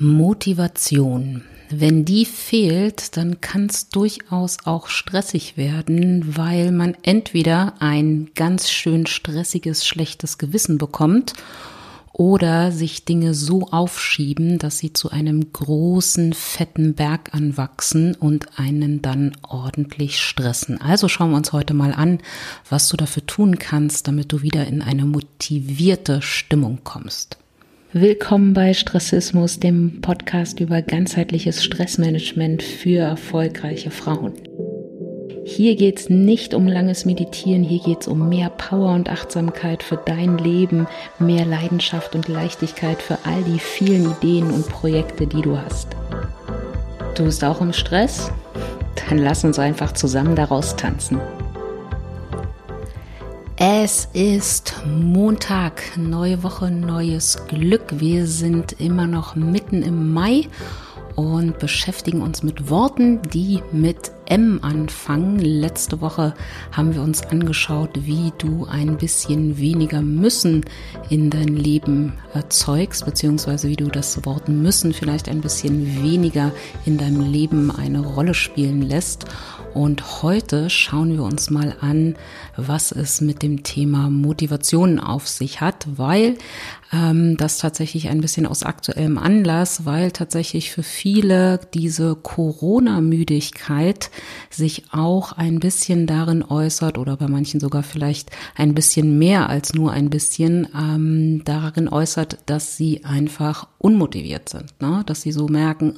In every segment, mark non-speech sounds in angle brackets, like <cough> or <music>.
Motivation. Wenn die fehlt, dann kann es durchaus auch stressig werden, weil man entweder ein ganz schön stressiges, schlechtes Gewissen bekommt oder sich Dinge so aufschieben, dass sie zu einem großen, fetten Berg anwachsen und einen dann ordentlich stressen. Also schauen wir uns heute mal an, was du dafür tun kannst, damit du wieder in eine motivierte Stimmung kommst. Willkommen bei Stressismus, dem Podcast über ganzheitliches Stressmanagement für erfolgreiche Frauen. Hier geht es nicht um langes Meditieren, hier geht es um mehr Power und Achtsamkeit für dein Leben, mehr Leidenschaft und Leichtigkeit für all die vielen Ideen und Projekte, die du hast. Du bist auch im Stress? Dann lass uns einfach zusammen daraus tanzen. Es ist Montag, neue Woche, neues Glück. Wir sind immer noch mitten im Mai und beschäftigen uns mit Worten, die mit M anfangen. Letzte Woche haben wir uns angeschaut, wie du ein bisschen weniger müssen in dein Leben erzeugst, beziehungsweise wie du das Wort müssen vielleicht ein bisschen weniger in deinem Leben eine Rolle spielen lässt. Und heute schauen wir uns mal an, was es mit dem Thema Motivation auf sich hat, weil ähm, das tatsächlich ein bisschen aus aktuellem Anlass, weil tatsächlich für viele diese Corona-Müdigkeit sich auch ein bisschen darin äußert oder bei manchen sogar vielleicht ein bisschen mehr als nur ein bisschen ähm, darin äußert, dass sie einfach unmotiviert sind, ne? dass sie so merken,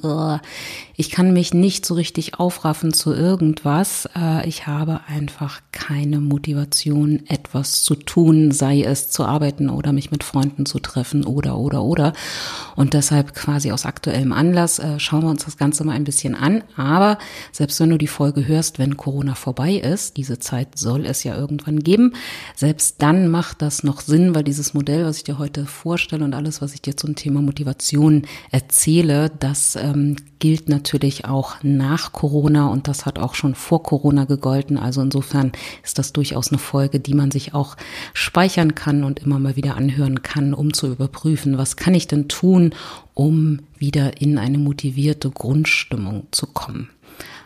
ich kann mich nicht so richtig aufraffen zu irgendwas, äh, ich habe einfach keine Motivation, etwas zu tun, sei es zu arbeiten oder mich mit Freunden zu treffen oder, oder, oder. Und deshalb quasi aus aktuellem Anlass äh, schauen wir uns das Ganze mal ein bisschen an. Aber selbst wenn du die Folge hörst, wenn Corona vorbei ist, diese Zeit soll es ja irgendwann geben, selbst dann macht das noch Sinn, weil dieses Modell, was ich dir heute vorstelle und alles, was ich dir zum Thema Motivation erzähle, das ähm, gilt natürlich auch nach Corona und das hat auch schon vor Corona gegolten. Also insofern ist das durchaus eine Folge, die man sich auch speichern kann und immer mal wieder anhören kann, um zu überprüfen, was kann ich denn tun, um wieder in eine motivierte Grundstimmung zu kommen.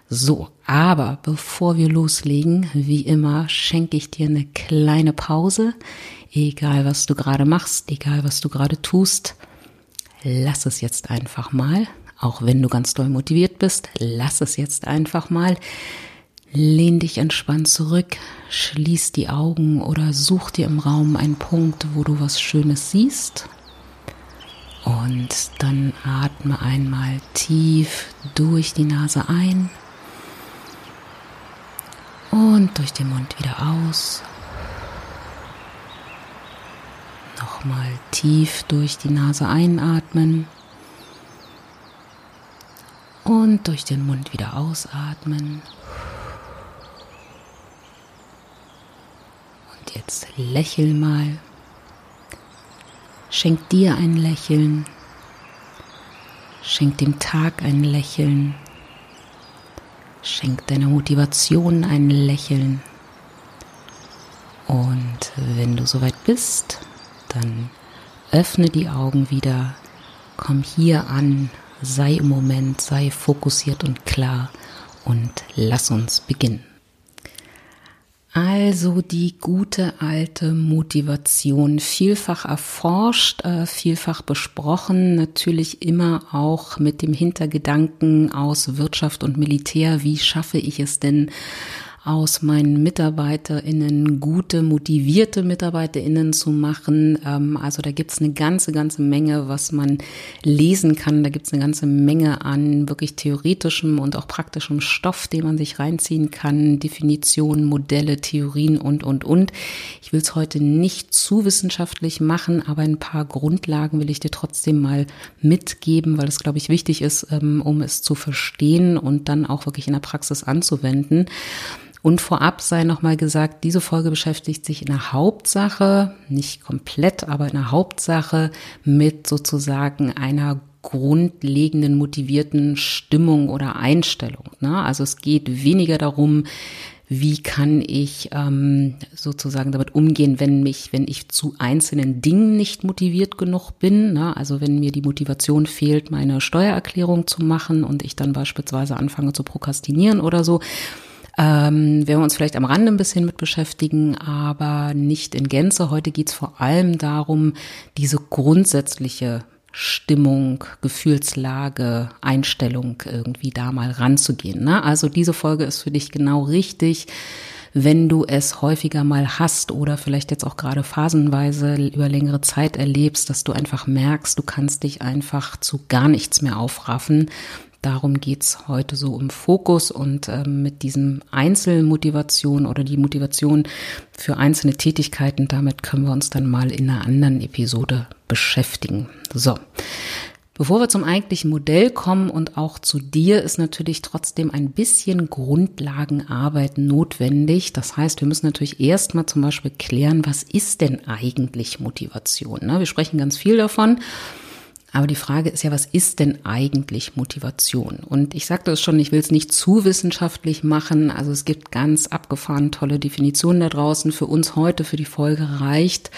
So, aber bevor wir loslegen, wie immer, schenke ich dir eine kleine Pause. Egal, was du gerade machst, egal, was du gerade tust, lass es jetzt einfach mal auch wenn du ganz doll motiviert bist, lass es jetzt einfach mal. Lehn dich entspannt zurück, schließ die Augen oder such dir im Raum einen Punkt, wo du was Schönes siehst. Und dann atme einmal tief durch die Nase ein und durch den Mund wieder aus. Nochmal tief durch die Nase einatmen und durch den Mund wieder ausatmen. Und jetzt lächel mal. Schenk dir ein Lächeln. Schenk dem Tag ein Lächeln. Schenk deiner Motivation ein Lächeln. Und wenn du soweit bist, dann öffne die Augen wieder, komm hier an sei im Moment, sei fokussiert und klar und lass uns beginnen. Also die gute alte Motivation, vielfach erforscht, äh, vielfach besprochen, natürlich immer auch mit dem Hintergedanken aus Wirtschaft und Militär, wie schaffe ich es denn, aus meinen MitarbeiterInnen gute, motivierte MitarbeiterInnen zu machen. Ähm, also da gibt's eine ganze, ganze Menge, was man lesen kann. Da gibt's eine ganze Menge an wirklich theoretischem und auch praktischem Stoff, den man sich reinziehen kann. Definitionen, Modelle, Theorien und, und, und. Ich will es heute nicht zu wissenschaftlich machen, aber ein paar Grundlagen will ich dir trotzdem mal mitgeben, weil es, glaube ich, wichtig ist, ähm, um es zu verstehen und dann auch wirklich in der Praxis anzuwenden. Und vorab sei nochmal gesagt, diese Folge beschäftigt sich in der Hauptsache, nicht komplett, aber in der Hauptsache mit sozusagen einer grundlegenden motivierten Stimmung oder Einstellung. Ne? Also es geht weniger darum, wie kann ich ähm, sozusagen damit umgehen, wenn mich, wenn ich zu einzelnen Dingen nicht motiviert genug bin. Ne? Also wenn mir die Motivation fehlt, meine Steuererklärung zu machen und ich dann beispielsweise anfange zu prokrastinieren oder so. Ähm, werden wir uns vielleicht am Rande ein bisschen mit beschäftigen, aber nicht in Gänze. Heute geht es vor allem darum, diese grundsätzliche Stimmung, Gefühlslage, Einstellung irgendwie da mal ranzugehen. Ne? Also diese Folge ist für dich genau richtig, wenn du es häufiger mal hast oder vielleicht jetzt auch gerade phasenweise über längere Zeit erlebst, dass du einfach merkst, du kannst dich einfach zu gar nichts mehr aufraffen Darum geht's heute so im Fokus und ähm, mit diesem Einzelmotivation oder die Motivation für einzelne Tätigkeiten, damit können wir uns dann mal in einer anderen Episode beschäftigen. So. Bevor wir zum eigentlichen Modell kommen und auch zu dir, ist natürlich trotzdem ein bisschen Grundlagenarbeit notwendig. Das heißt, wir müssen natürlich erstmal zum Beispiel klären, was ist denn eigentlich Motivation? Ne? Wir sprechen ganz viel davon. Aber die Frage ist ja, was ist denn eigentlich Motivation? Und ich sagte es schon, ich will es nicht zu wissenschaftlich machen. Also es gibt ganz abgefahren tolle Definitionen da draußen. Für uns heute, für die Folge reicht,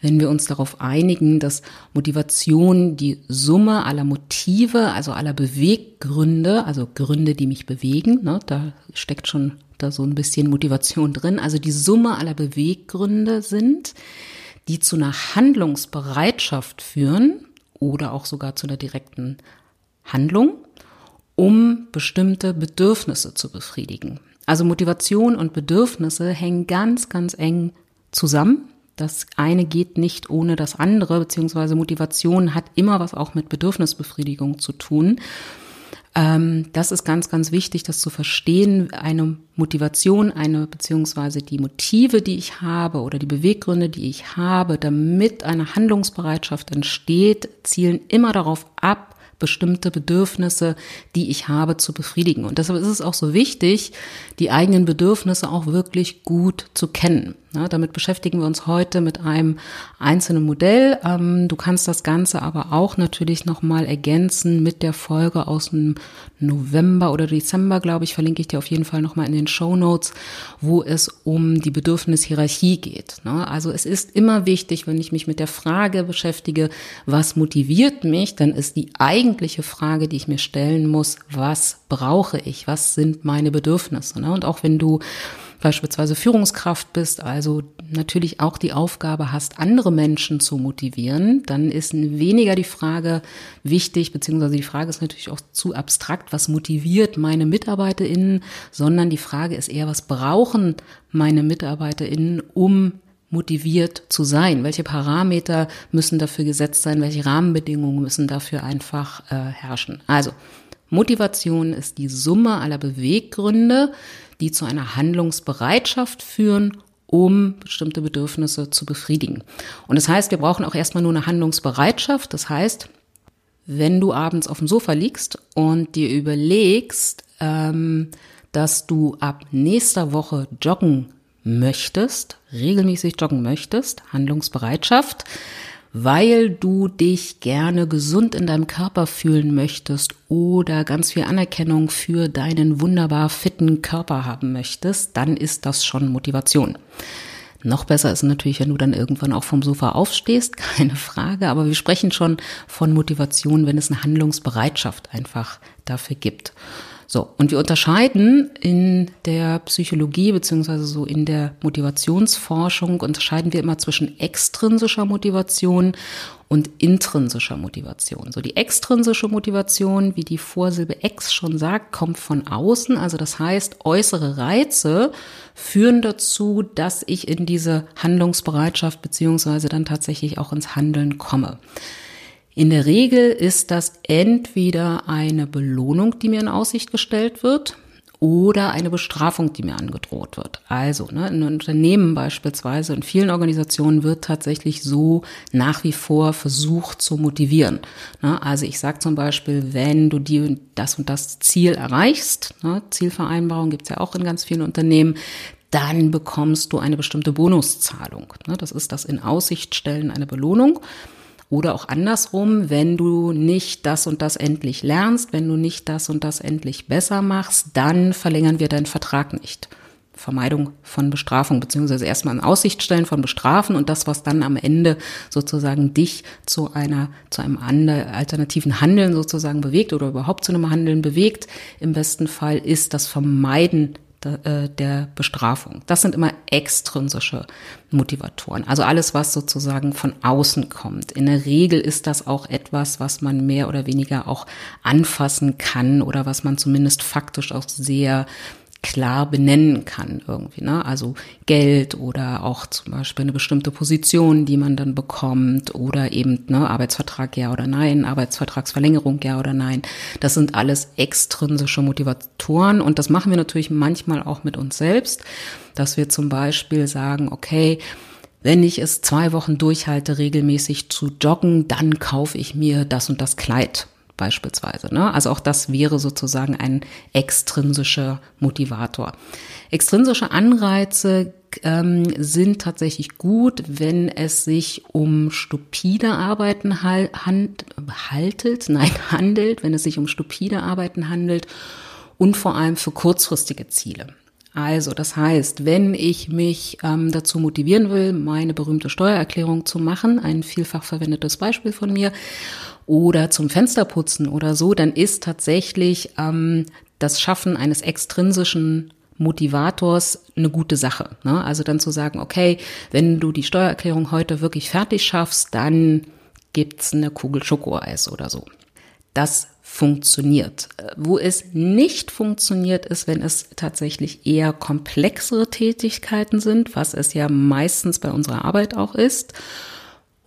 wenn wir uns darauf einigen, dass Motivation die Summe aller Motive, also aller Beweggründe, also Gründe, die mich bewegen, ne, da steckt schon da so ein bisschen Motivation drin, also die Summe aller Beweggründe sind, die zu einer Handlungsbereitschaft führen, oder auch sogar zu einer direkten Handlung, um bestimmte Bedürfnisse zu befriedigen. Also Motivation und Bedürfnisse hängen ganz, ganz eng zusammen. Das eine geht nicht ohne das andere, beziehungsweise Motivation hat immer was auch mit Bedürfnisbefriedigung zu tun. Ähm, das ist ganz, ganz wichtig, das zu verstehen. Eine Motivation, eine beziehungsweise die Motive, die ich habe oder die Beweggründe, die ich habe, damit eine Handlungsbereitschaft entsteht, zielen immer darauf ab, bestimmte Bedürfnisse, die ich habe, zu befriedigen. Und deshalb ist es auch so wichtig, die eigenen Bedürfnisse auch wirklich gut zu kennen. Ja, damit beschäftigen wir uns heute mit einem einzelnen Modell. Ähm, du kannst das Ganze aber auch natürlich nochmal ergänzen mit der Folge aus dem November oder Dezember, glaube ich, verlinke ich dir auf jeden Fall nochmal in den Show Notes, wo es um die Bedürfnishierarchie geht. Ne? Also es ist immer wichtig, wenn ich mich mit der Frage beschäftige, was motiviert mich, dann ist die eigentliche Frage, die ich mir stellen muss, was brauche ich? Was sind meine Bedürfnisse? Ne? Und auch wenn du beispielsweise Führungskraft bist, also natürlich auch die Aufgabe hast, andere Menschen zu motivieren, dann ist weniger die Frage wichtig, beziehungsweise die Frage ist natürlich auch zu abstrakt, was motiviert meine MitarbeiterInnen, sondern die Frage ist eher, was brauchen meine MitarbeiterInnen, um motiviert zu sein? Welche Parameter müssen dafür gesetzt sein? Welche Rahmenbedingungen müssen dafür einfach äh, herrschen? Also, Motivation ist die Summe aller Beweggründe, die zu einer Handlungsbereitschaft führen, um bestimmte Bedürfnisse zu befriedigen. Und das heißt, wir brauchen auch erstmal nur eine Handlungsbereitschaft. Das heißt, wenn du abends auf dem Sofa liegst und dir überlegst, ähm, dass du ab nächster Woche joggen möchtest, regelmäßig joggen möchtest, Handlungsbereitschaft, weil du dich gerne gesund in deinem Körper fühlen möchtest oder ganz viel Anerkennung für deinen wunderbar fitten Körper haben möchtest, dann ist das schon Motivation. Noch besser ist natürlich, wenn du dann irgendwann auch vom Sofa aufstehst, <laughs> keine Frage, aber wir sprechen schon von Motivation, wenn es eine Handlungsbereitschaft einfach dafür gibt. So, und wir unterscheiden in der Psychologie beziehungsweise so in der Motivationsforschung unterscheiden wir immer zwischen extrinsischer Motivation und intrinsischer Motivation. So die extrinsische Motivation, wie die Vorsilbe ex schon sagt, kommt von außen. Also das heißt, äußere Reize führen dazu, dass ich in diese Handlungsbereitschaft beziehungsweise dann tatsächlich auch ins Handeln komme. In der Regel ist das entweder eine Belohnung, die mir in Aussicht gestellt wird, oder eine Bestrafung, die mir angedroht wird. Also ne, in Unternehmen beispielsweise, in vielen Organisationen wird tatsächlich so nach wie vor versucht zu motivieren. Ne, also ich sage zum Beispiel, wenn du die, das und das Ziel erreichst, ne, Zielvereinbarung gibt's ja auch in ganz vielen Unternehmen, dann bekommst du eine bestimmte Bonuszahlung. Ne, das ist das in Aussicht stellen, eine Belohnung. Oder auch andersrum, wenn du nicht das und das endlich lernst, wenn du nicht das und das endlich besser machst, dann verlängern wir deinen Vertrag nicht. Vermeidung von Bestrafung, beziehungsweise erstmal in Aussicht stellen von Bestrafen und das, was dann am Ende sozusagen dich zu einer, zu einem alternativen Handeln sozusagen bewegt oder überhaupt zu einem Handeln bewegt, im besten Fall ist das Vermeiden der Bestrafung. Das sind immer extrinsische Motivatoren. Also alles, was sozusagen von außen kommt. In der Regel ist das auch etwas, was man mehr oder weniger auch anfassen kann oder was man zumindest faktisch auch sehr klar benennen kann irgendwie. Ne? Also Geld oder auch zum Beispiel eine bestimmte Position, die man dann bekommt oder eben ne, Arbeitsvertrag ja oder nein, Arbeitsvertragsverlängerung ja oder nein. Das sind alles extrinsische Motivatoren und das machen wir natürlich manchmal auch mit uns selbst, dass wir zum Beispiel sagen, okay, wenn ich es zwei Wochen durchhalte, regelmäßig zu joggen, dann kaufe ich mir das und das Kleid beispielsweise. Ne? Also auch das wäre sozusagen ein extrinsischer Motivator. Extrinsische Anreize ähm, sind tatsächlich gut, wenn es sich um stupide Arbeiten halt, hand, haltet, <laughs> nein, handelt, wenn es sich um stupide Arbeiten handelt und vor allem für kurzfristige Ziele. Also, das heißt, wenn ich mich ähm, dazu motivieren will, meine berühmte Steuererklärung zu machen, ein vielfach verwendetes Beispiel von mir, oder zum Fensterputzen oder so, dann ist tatsächlich ähm, das Schaffen eines extrinsischen Motivators eine gute Sache. Ne? Also dann zu sagen, okay, wenn du die Steuererklärung heute wirklich fertig schaffst, dann gibt's eine Kugel Schokoeis oder so. Das funktioniert. Wo es nicht funktioniert, ist, wenn es tatsächlich eher komplexere Tätigkeiten sind, was es ja meistens bei unserer Arbeit auch ist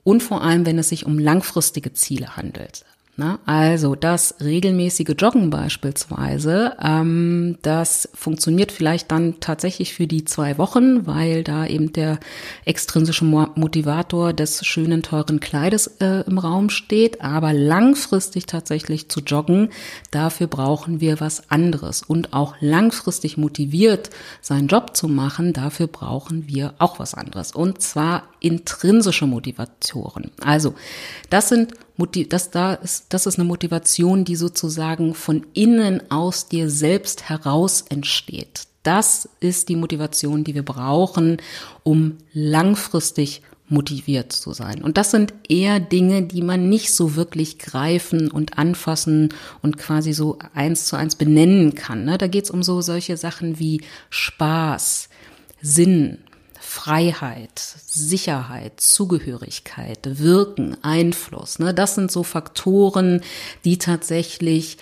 und vor allem, wenn es sich um langfristige Ziele handelt. Na, also das regelmäßige Joggen beispielsweise, ähm, das funktioniert vielleicht dann tatsächlich für die zwei Wochen, weil da eben der extrinsische Motivator des schönen, teuren Kleides äh, im Raum steht. Aber langfristig tatsächlich zu joggen, dafür brauchen wir was anderes. Und auch langfristig motiviert seinen Job zu machen, dafür brauchen wir auch was anderes. Und zwar intrinsische Motivatoren. Also das sind das da ist, das ist eine Motivation, die sozusagen von innen aus dir selbst heraus entsteht. Das ist die Motivation, die wir brauchen, um langfristig motiviert zu sein. Und das sind eher Dinge, die man nicht so wirklich greifen und anfassen und quasi so eins zu eins benennen kann. Ne? Da geht es um so solche Sachen wie Spaß, Sinn, Freiheit, Sicherheit, Zugehörigkeit, Wirken, Einfluss. Ne? Das sind so Faktoren, die tatsächlich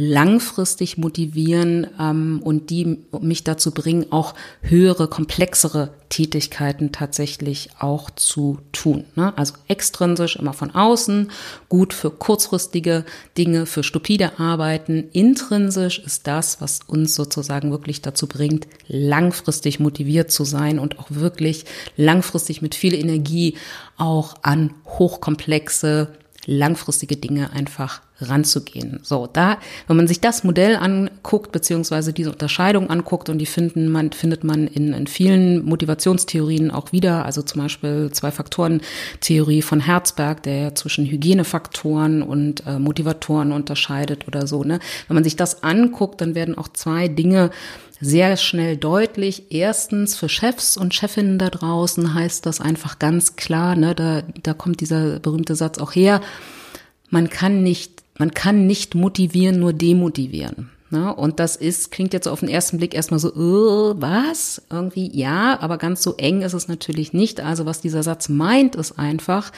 langfristig motivieren ähm, und die mich dazu bringen, auch höhere, komplexere Tätigkeiten tatsächlich auch zu tun. Ne? Also extrinsisch immer von außen, gut für kurzfristige Dinge, für stupide Arbeiten. Intrinsisch ist das, was uns sozusagen wirklich dazu bringt, langfristig motiviert zu sein und auch wirklich langfristig mit viel Energie auch an hochkomplexe langfristige Dinge einfach ranzugehen. So, da, wenn man sich das Modell anguckt, beziehungsweise diese Unterscheidung anguckt, und die finden man, findet man in, in vielen Motivationstheorien auch wieder, also zum Beispiel Zwei-Faktoren-Theorie von Herzberg, der ja zwischen Hygienefaktoren und äh, Motivatoren unterscheidet oder so, ne. Wenn man sich das anguckt, dann werden auch zwei Dinge sehr schnell deutlich. Erstens für Chefs und Chefinnen da draußen heißt das einfach ganz klar, ne, da, da kommt dieser berühmte Satz auch her. Man kann nicht, man kann nicht motivieren, nur demotivieren. Ne? Und das ist, klingt jetzt auf den ersten Blick erstmal so, uh, was? Irgendwie ja, aber ganz so eng ist es natürlich nicht. Also was dieser Satz meint, ist einfach,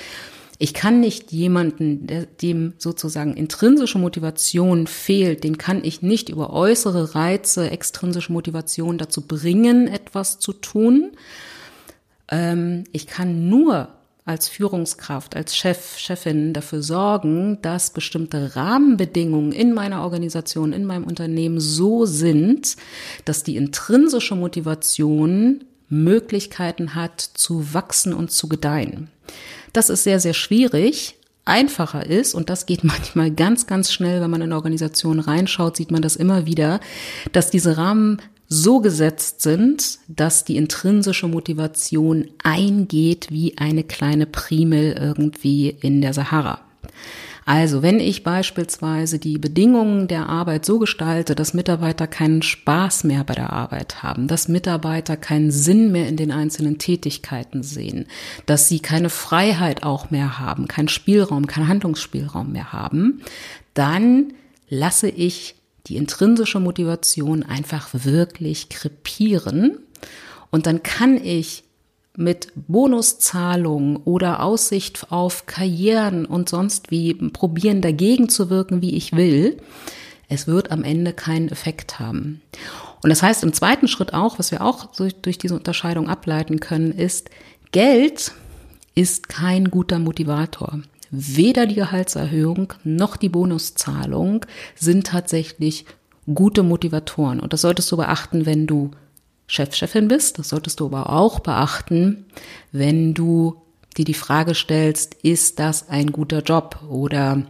ich kann nicht jemanden, der, dem sozusagen intrinsische Motivation fehlt, den kann ich nicht über äußere Reize, extrinsische Motivation dazu bringen, etwas zu tun. Ähm, ich kann nur als Führungskraft, als Chef, Chefin dafür sorgen, dass bestimmte Rahmenbedingungen in meiner Organisation, in meinem Unternehmen so sind, dass die intrinsische Motivation Möglichkeiten hat zu wachsen und zu gedeihen. Das ist sehr, sehr schwierig. Einfacher ist, und das geht <laughs> manchmal ganz, ganz schnell, wenn man in Organisationen reinschaut, sieht man das immer wieder, dass diese Rahmen so gesetzt sind, dass die intrinsische Motivation eingeht wie eine kleine Primel irgendwie in der Sahara. Also, wenn ich beispielsweise die Bedingungen der Arbeit so gestalte, dass Mitarbeiter keinen Spaß mehr bei der Arbeit haben, dass Mitarbeiter keinen Sinn mehr in den einzelnen Tätigkeiten sehen, dass sie keine Freiheit auch mehr haben, keinen Spielraum, keinen Handlungsspielraum mehr haben, dann lasse ich die intrinsische Motivation einfach wirklich krepieren. Und dann kann ich mit Bonuszahlungen oder Aussicht auf Karrieren und sonst wie probieren dagegen zu wirken, wie ich will. Es wird am Ende keinen Effekt haben. Und das heißt im zweiten Schritt auch, was wir auch durch, durch diese Unterscheidung ableiten können, ist, Geld ist kein guter Motivator. Weder die Gehaltserhöhung noch die Bonuszahlung sind tatsächlich gute Motivatoren. Und das solltest du beachten, wenn du Chef, Chefin bist. Das solltest du aber auch beachten, wenn du dir die Frage stellst, ist das ein guter Job oder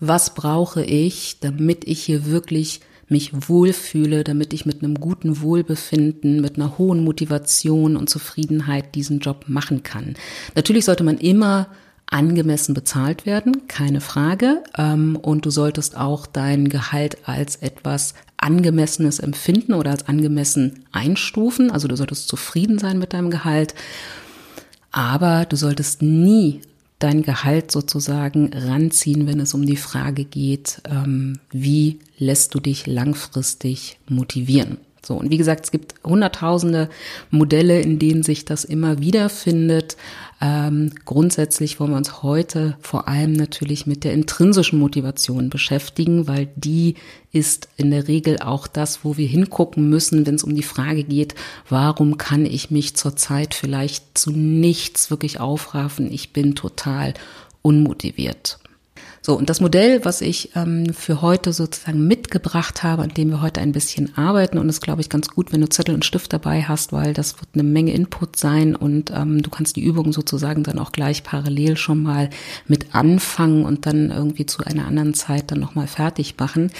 was brauche ich, damit ich hier wirklich mich wohlfühle, damit ich mit einem guten Wohlbefinden, mit einer hohen Motivation und Zufriedenheit diesen Job machen kann. Natürlich sollte man immer angemessen bezahlt werden, keine Frage. Ähm, und du solltest auch dein Gehalt als etwas angemessenes empfinden oder als angemessen einstufen. Also du solltest zufrieden sein mit deinem Gehalt. Aber du solltest nie dein Gehalt sozusagen ranziehen, wenn es um die Frage geht, ähm, wie lässt du dich langfristig motivieren. So, und wie gesagt, es gibt hunderttausende Modelle, in denen sich das immer wieder findet. Ähm, grundsätzlich wollen wir uns heute vor allem natürlich mit der intrinsischen Motivation beschäftigen, weil die ist in der Regel auch das, wo wir hingucken müssen, wenn es um die Frage geht, warum kann ich mich zurzeit vielleicht zu nichts wirklich aufraffen? Ich bin total unmotiviert. So, und das Modell, was ich ähm, für heute sozusagen mitgebracht habe, an dem wir heute ein bisschen arbeiten, und das glaube ich ganz gut, wenn du Zettel und Stift dabei hast, weil das wird eine Menge Input sein und ähm, du kannst die Übung sozusagen dann auch gleich parallel schon mal mit anfangen und dann irgendwie zu einer anderen Zeit dann nochmal fertig machen.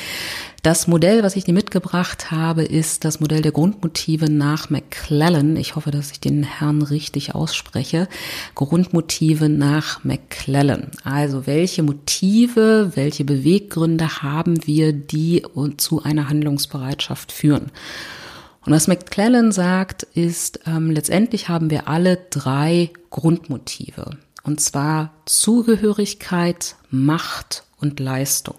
Das Modell, was ich dir mitgebracht habe, ist das Modell der Grundmotive nach McClellan. Ich hoffe, dass ich den Herrn richtig ausspreche. Grundmotive nach McClellan. Also welche Motive, welche Beweggründe haben wir, die zu einer Handlungsbereitschaft führen? Und was McClellan sagt, ist, ähm, letztendlich haben wir alle drei Grundmotive. Und zwar Zugehörigkeit, Macht und Leistung.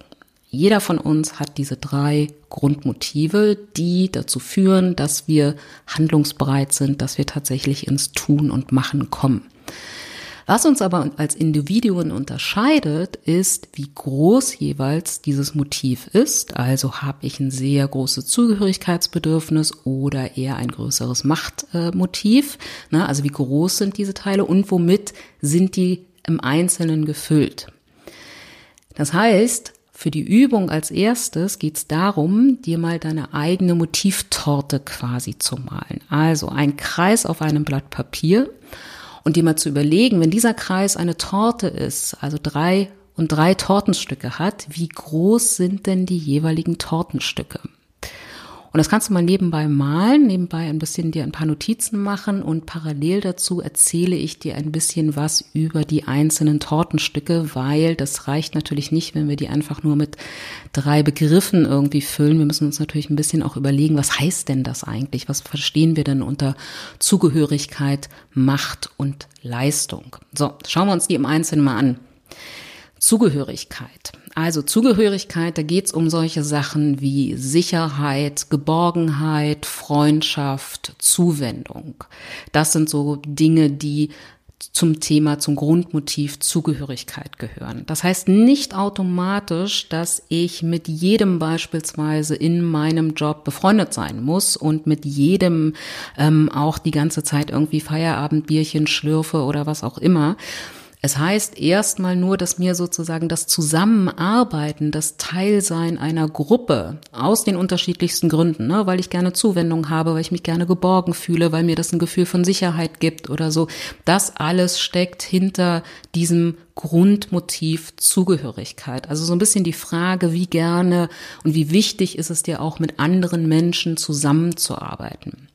Jeder von uns hat diese drei Grundmotive, die dazu führen, dass wir handlungsbereit sind, dass wir tatsächlich ins Tun und Machen kommen. Was uns aber als Individuen unterscheidet, ist, wie groß jeweils dieses Motiv ist. Also habe ich ein sehr großes Zugehörigkeitsbedürfnis oder eher ein größeres Machtmotiv. Ne? Also wie groß sind diese Teile und womit sind die im Einzelnen gefüllt. Das heißt, für die Übung als erstes geht es darum, dir mal deine eigene Motivtorte quasi zu malen. Also ein Kreis auf einem Blatt Papier und dir mal zu überlegen, wenn dieser Kreis eine Torte ist, also drei und drei Tortenstücke hat, wie groß sind denn die jeweiligen Tortenstücke? Und das kannst du mal nebenbei malen, nebenbei ein bisschen dir ein paar Notizen machen und parallel dazu erzähle ich dir ein bisschen was über die einzelnen Tortenstücke, weil das reicht natürlich nicht, wenn wir die einfach nur mit drei Begriffen irgendwie füllen. Wir müssen uns natürlich ein bisschen auch überlegen, was heißt denn das eigentlich? Was verstehen wir denn unter Zugehörigkeit, Macht und Leistung? So, schauen wir uns die im Einzelnen mal an. Zugehörigkeit. Also Zugehörigkeit, da geht's um solche Sachen wie Sicherheit, Geborgenheit, Freundschaft, Zuwendung. Das sind so Dinge, die zum Thema, zum Grundmotiv Zugehörigkeit gehören. Das heißt nicht automatisch, dass ich mit jedem beispielsweise in meinem Job befreundet sein muss und mit jedem ähm, auch die ganze Zeit irgendwie Feierabendbierchen schlürfe oder was auch immer. Es heißt erstmal nur, dass mir sozusagen das Zusammenarbeiten, das Teilsein einer Gruppe aus den unterschiedlichsten Gründen, ne, weil ich gerne Zuwendung habe, weil ich mich gerne geborgen fühle, weil mir das ein Gefühl von Sicherheit gibt oder so, das alles steckt hinter diesem Grundmotiv Zugehörigkeit. Also so ein bisschen die Frage, wie gerne und wie wichtig ist es dir auch mit anderen Menschen zusammenzuarbeiten.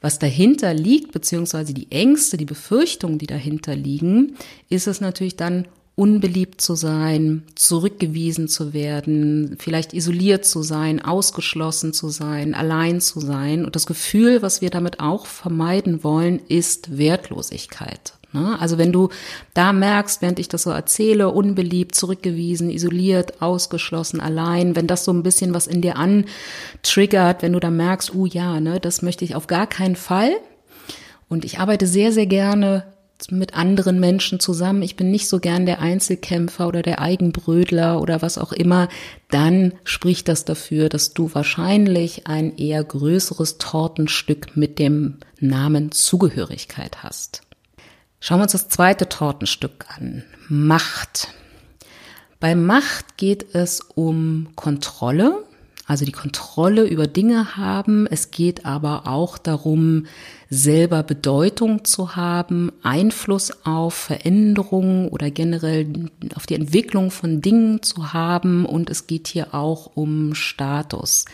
Was dahinter liegt, beziehungsweise die Ängste, die Befürchtungen, die dahinter liegen, ist es natürlich dann unbeliebt zu sein, zurückgewiesen zu werden, vielleicht isoliert zu sein, ausgeschlossen zu sein, allein zu sein. Und das Gefühl, was wir damit auch vermeiden wollen, ist Wertlosigkeit. Ne? Also wenn du da merkst, während ich das so erzähle, unbeliebt, zurückgewiesen, isoliert, ausgeschlossen, allein, wenn das so ein bisschen was in dir antriggert, wenn du da merkst, uh ja, ne, das möchte ich auf gar keinen Fall. Und ich arbeite sehr, sehr gerne mit anderen Menschen zusammen. Ich bin nicht so gern der Einzelkämpfer oder der Eigenbrödler oder was auch immer. Dann spricht das dafür, dass du wahrscheinlich ein eher größeres Tortenstück mit dem Namen Zugehörigkeit hast. Schauen wir uns das zweite Tortenstück an. Macht. Bei Macht geht es um Kontrolle, also die Kontrolle über Dinge haben. Es geht aber auch darum, selber Bedeutung zu haben, Einfluss auf Veränderungen oder generell auf die Entwicklung von Dingen zu haben. Und es geht hier auch um Status.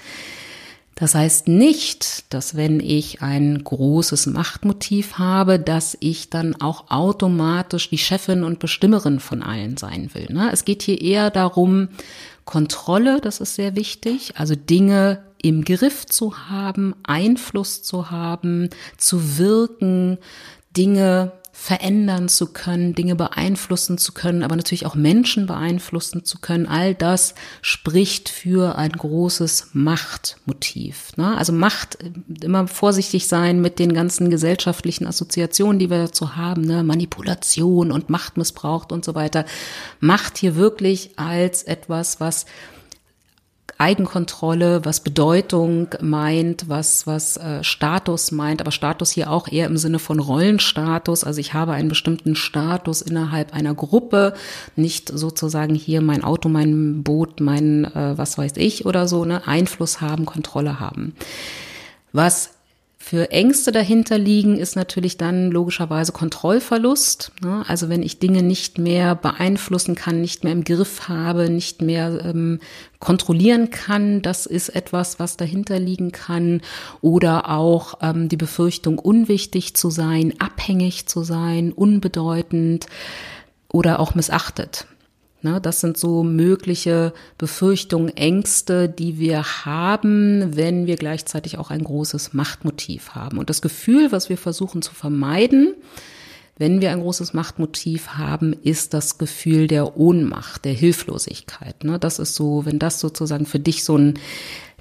Das heißt nicht, dass wenn ich ein großes Machtmotiv habe, dass ich dann auch automatisch die Chefin und Bestimmerin von allen sein will. Ne? Es geht hier eher darum, Kontrolle, das ist sehr wichtig, also Dinge im Griff zu haben, Einfluss zu haben, zu wirken, Dinge verändern zu können, Dinge beeinflussen zu können, aber natürlich auch Menschen beeinflussen zu können. All das spricht für ein großes Machtmotiv. Ne? Also Macht, immer vorsichtig sein mit den ganzen gesellschaftlichen Assoziationen, die wir dazu haben, ne? Manipulation und Machtmissbrauch und so weiter. Macht hier wirklich als etwas, was Eigenkontrolle, was Bedeutung meint, was, was äh, Status meint, aber Status hier auch eher im Sinne von Rollenstatus. Also ich habe einen bestimmten Status innerhalb einer Gruppe, nicht sozusagen hier mein Auto, mein Boot, mein äh, was weiß ich oder so, ne, Einfluss haben, Kontrolle haben. Was für Ängste dahinter liegen, ist natürlich dann logischerweise Kontrollverlust. Ne? Also wenn ich Dinge nicht mehr beeinflussen kann, nicht mehr im Griff habe, nicht mehr ähm, kontrollieren kann, das ist etwas, was dahinter liegen kann. Oder auch ähm, die Befürchtung, unwichtig zu sein, abhängig zu sein, unbedeutend oder auch missachtet. Ne, das sind so mögliche Befürchtungen, Ängste, die wir haben, wenn wir gleichzeitig auch ein großes Machtmotiv haben. Und das Gefühl, was wir versuchen zu vermeiden, wenn wir ein großes Machtmotiv haben, ist das Gefühl der Ohnmacht, der Hilflosigkeit. Ne, das ist so, wenn das sozusagen für dich so ein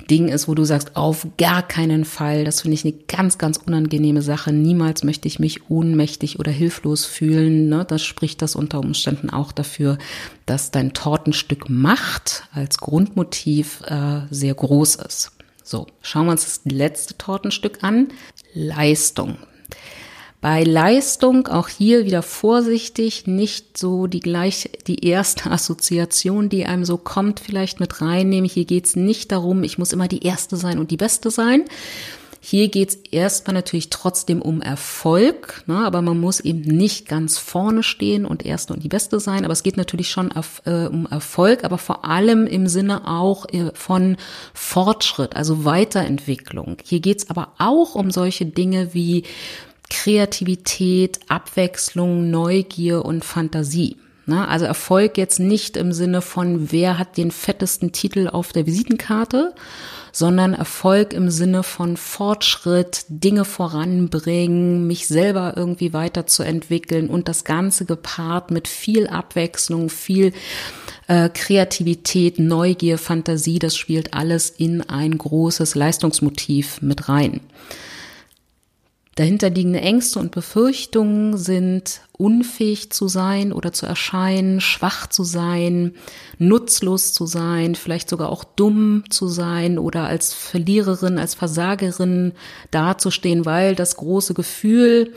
Ding ist, wo du sagst, auf gar keinen Fall, das finde ich eine ganz, ganz unangenehme Sache. Niemals möchte ich mich ohnmächtig oder hilflos fühlen. Ne? Das spricht das unter Umständen auch dafür, dass dein Tortenstück Macht als Grundmotiv äh, sehr groß ist. So, schauen wir uns das letzte Tortenstück an. Leistung. Bei Leistung auch hier wieder vorsichtig, nicht so die gleich die erste <laughs> Assoziation, die einem so kommt, vielleicht mit reinnehmen. Hier geht's nicht darum, ich muss immer die erste sein und die beste sein. Hier geht's erstmal natürlich trotzdem um Erfolg, ne, aber man muss eben nicht ganz vorne stehen und erste und die beste sein. Aber es geht natürlich schon auf, äh, um Erfolg, aber vor allem im Sinne auch äh, von Fortschritt, also Weiterentwicklung. Hier geht's aber auch um solche Dinge wie Kreativität, Abwechslung, Neugier und Fantasie. Na, also Erfolg jetzt nicht im Sinne von, wer hat den fettesten Titel auf der Visitenkarte, sondern Erfolg im Sinne von Fortschritt, Dinge voranbringen, mich selber irgendwie weiterzuentwickeln und das Ganze gepaart mit viel Abwechslung, viel äh, Kreativität, Neugier, Fantasie, das spielt alles in ein großes Leistungsmotiv mit rein. Dahinterliegende Ängste und Befürchtungen sind unfähig zu sein oder zu erscheinen, schwach zu sein, nutzlos zu sein, vielleicht sogar auch dumm zu sein oder als Verliererin, als Versagerin dazustehen, weil das große Gefühl,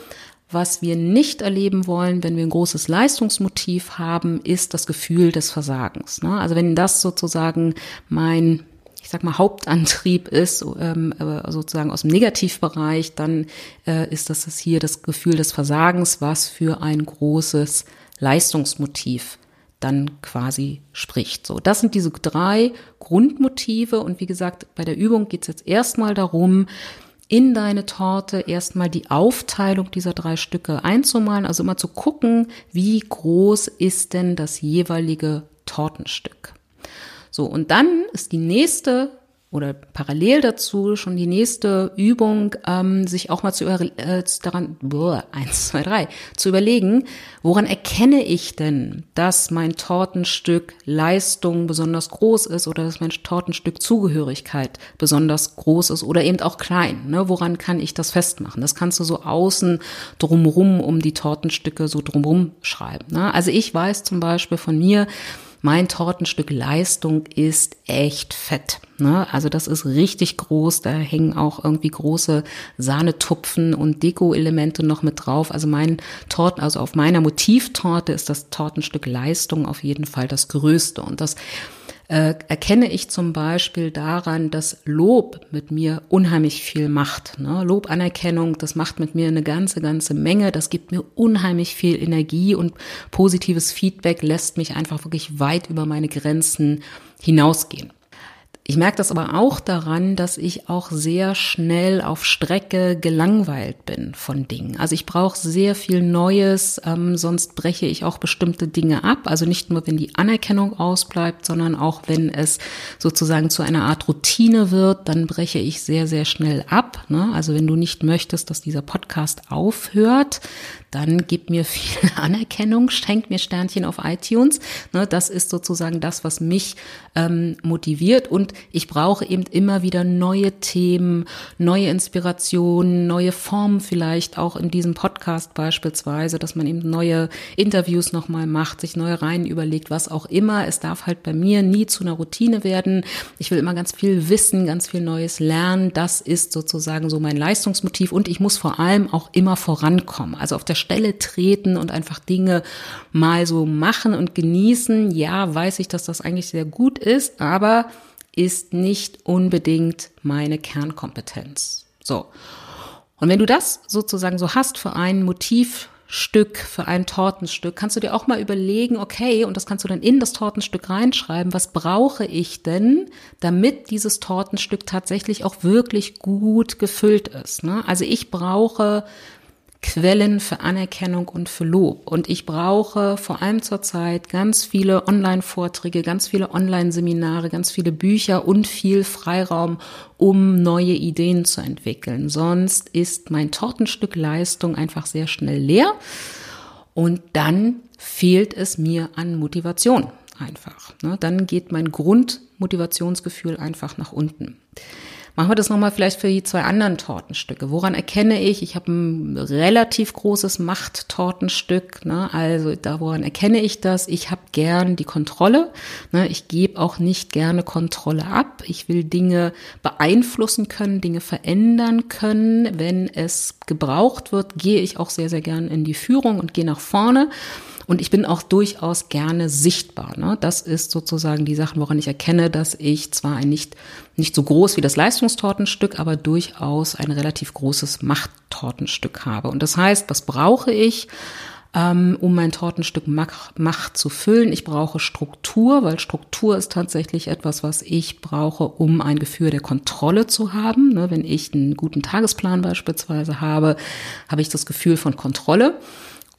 was wir nicht erleben wollen, wenn wir ein großes Leistungsmotiv haben, ist das Gefühl des Versagens. Ne? Also wenn das sozusagen mein ich sag mal, Hauptantrieb ist, ähm, sozusagen aus dem Negativbereich, dann äh, ist das, das hier das Gefühl des Versagens, was für ein großes Leistungsmotiv dann quasi spricht. So, das sind diese drei Grundmotive und wie gesagt, bei der Übung geht es jetzt erstmal darum, in deine Torte erstmal die Aufteilung dieser drei Stücke einzumalen, also immer zu gucken, wie groß ist denn das jeweilige Tortenstück. So, und dann ist die nächste oder parallel dazu schon die nächste Übung, ähm, sich auch mal zu äh, daran, boah, eins, zwei, drei, zu überlegen, woran erkenne ich denn, dass mein Tortenstück Leistung besonders groß ist oder dass mein Tortenstück Zugehörigkeit besonders groß ist oder eben auch klein. Ne? Woran kann ich das festmachen? Das kannst du so außen drumrum um die Tortenstücke so drumrum schreiben. Ne? Also ich weiß zum Beispiel von mir, mein Tortenstück Leistung ist echt fett. Ne? Also das ist richtig groß. Da hängen auch irgendwie große Sahnetupfen und Deko-Elemente noch mit drauf. Also mein Torten, also auf meiner Motivtorte ist das Tortenstück Leistung auf jeden Fall das größte. Und das äh, erkenne ich zum Beispiel daran, dass Lob mit mir unheimlich viel macht. Ne? Lob, Anerkennung, das macht mit mir eine ganze, ganze Menge. Das gibt mir unheimlich viel Energie und positives Feedback lässt mich einfach wirklich weit über meine Grenzen hinausgehen. Ich merke das aber auch daran, dass ich auch sehr schnell auf Strecke gelangweilt bin von Dingen. Also ich brauche sehr viel Neues, ähm, sonst breche ich auch bestimmte Dinge ab. Also nicht nur, wenn die Anerkennung ausbleibt, sondern auch, wenn es sozusagen zu einer Art Routine wird, dann breche ich sehr, sehr schnell ab. Ne? Also wenn du nicht möchtest, dass dieser Podcast aufhört, dann gib mir viel <laughs> Anerkennung, schenk mir Sternchen auf iTunes. Ne, das ist sozusagen das, was mich ähm, motiviert. Und ich brauche eben immer wieder neue Themen, neue Inspirationen, neue Formen vielleicht auch in diesem Podcast beispielsweise, dass man eben neue Interviews nochmal macht, sich neue Reihen überlegt, was auch immer. Es darf halt bei mir nie zu einer Routine werden. Ich will immer ganz viel wissen, ganz viel Neues lernen. Das ist sozusagen so mein Leistungsmotiv. Und ich muss vor allem auch immer vorankommen. Also auf der Stelle treten und einfach Dinge mal so machen und genießen. Ja, weiß ich, dass das eigentlich sehr gut ist, aber ist nicht unbedingt meine Kernkompetenz. So. Und wenn du das sozusagen so hast für ein Motivstück, für ein Tortenstück, kannst du dir auch mal überlegen, okay, und das kannst du dann in das Tortenstück reinschreiben, was brauche ich denn, damit dieses Tortenstück tatsächlich auch wirklich gut gefüllt ist. Ne? Also ich brauche Quellen für Anerkennung und für Lob. Und ich brauche vor allem zurzeit ganz viele Online-Vorträge, ganz viele Online-Seminare, ganz viele Bücher und viel Freiraum, um neue Ideen zu entwickeln. Sonst ist mein Tortenstück Leistung einfach sehr schnell leer. Und dann fehlt es mir an Motivation einfach. Ne? Dann geht mein Grundmotivationsgefühl einfach nach unten. Machen wir das nochmal vielleicht für die zwei anderen Tortenstücke. Woran erkenne ich, ich habe ein relativ großes Machttortenstück, ne? also da woran erkenne ich das? Ich habe gern die Kontrolle, ne? ich gebe auch nicht gerne Kontrolle ab. Ich will Dinge beeinflussen können, Dinge verändern können. Wenn es gebraucht wird, gehe ich auch sehr, sehr gern in die Führung und gehe nach vorne. Und ich bin auch durchaus gerne sichtbar. Ne? Das ist sozusagen die Sachen, woran ich erkenne, dass ich zwar ein nicht, nicht so groß wie das Leistungstortenstück, aber durchaus ein relativ großes Machttortenstück habe. Und das heißt, was brauche ich? ähm, um mein Tortenstück Macht zu füllen. Ich brauche Struktur, weil Struktur ist tatsächlich etwas, was ich brauche, um ein Gefühl der Kontrolle zu haben. Ne, wenn ich einen guten Tagesplan beispielsweise habe, habe ich das Gefühl von Kontrolle.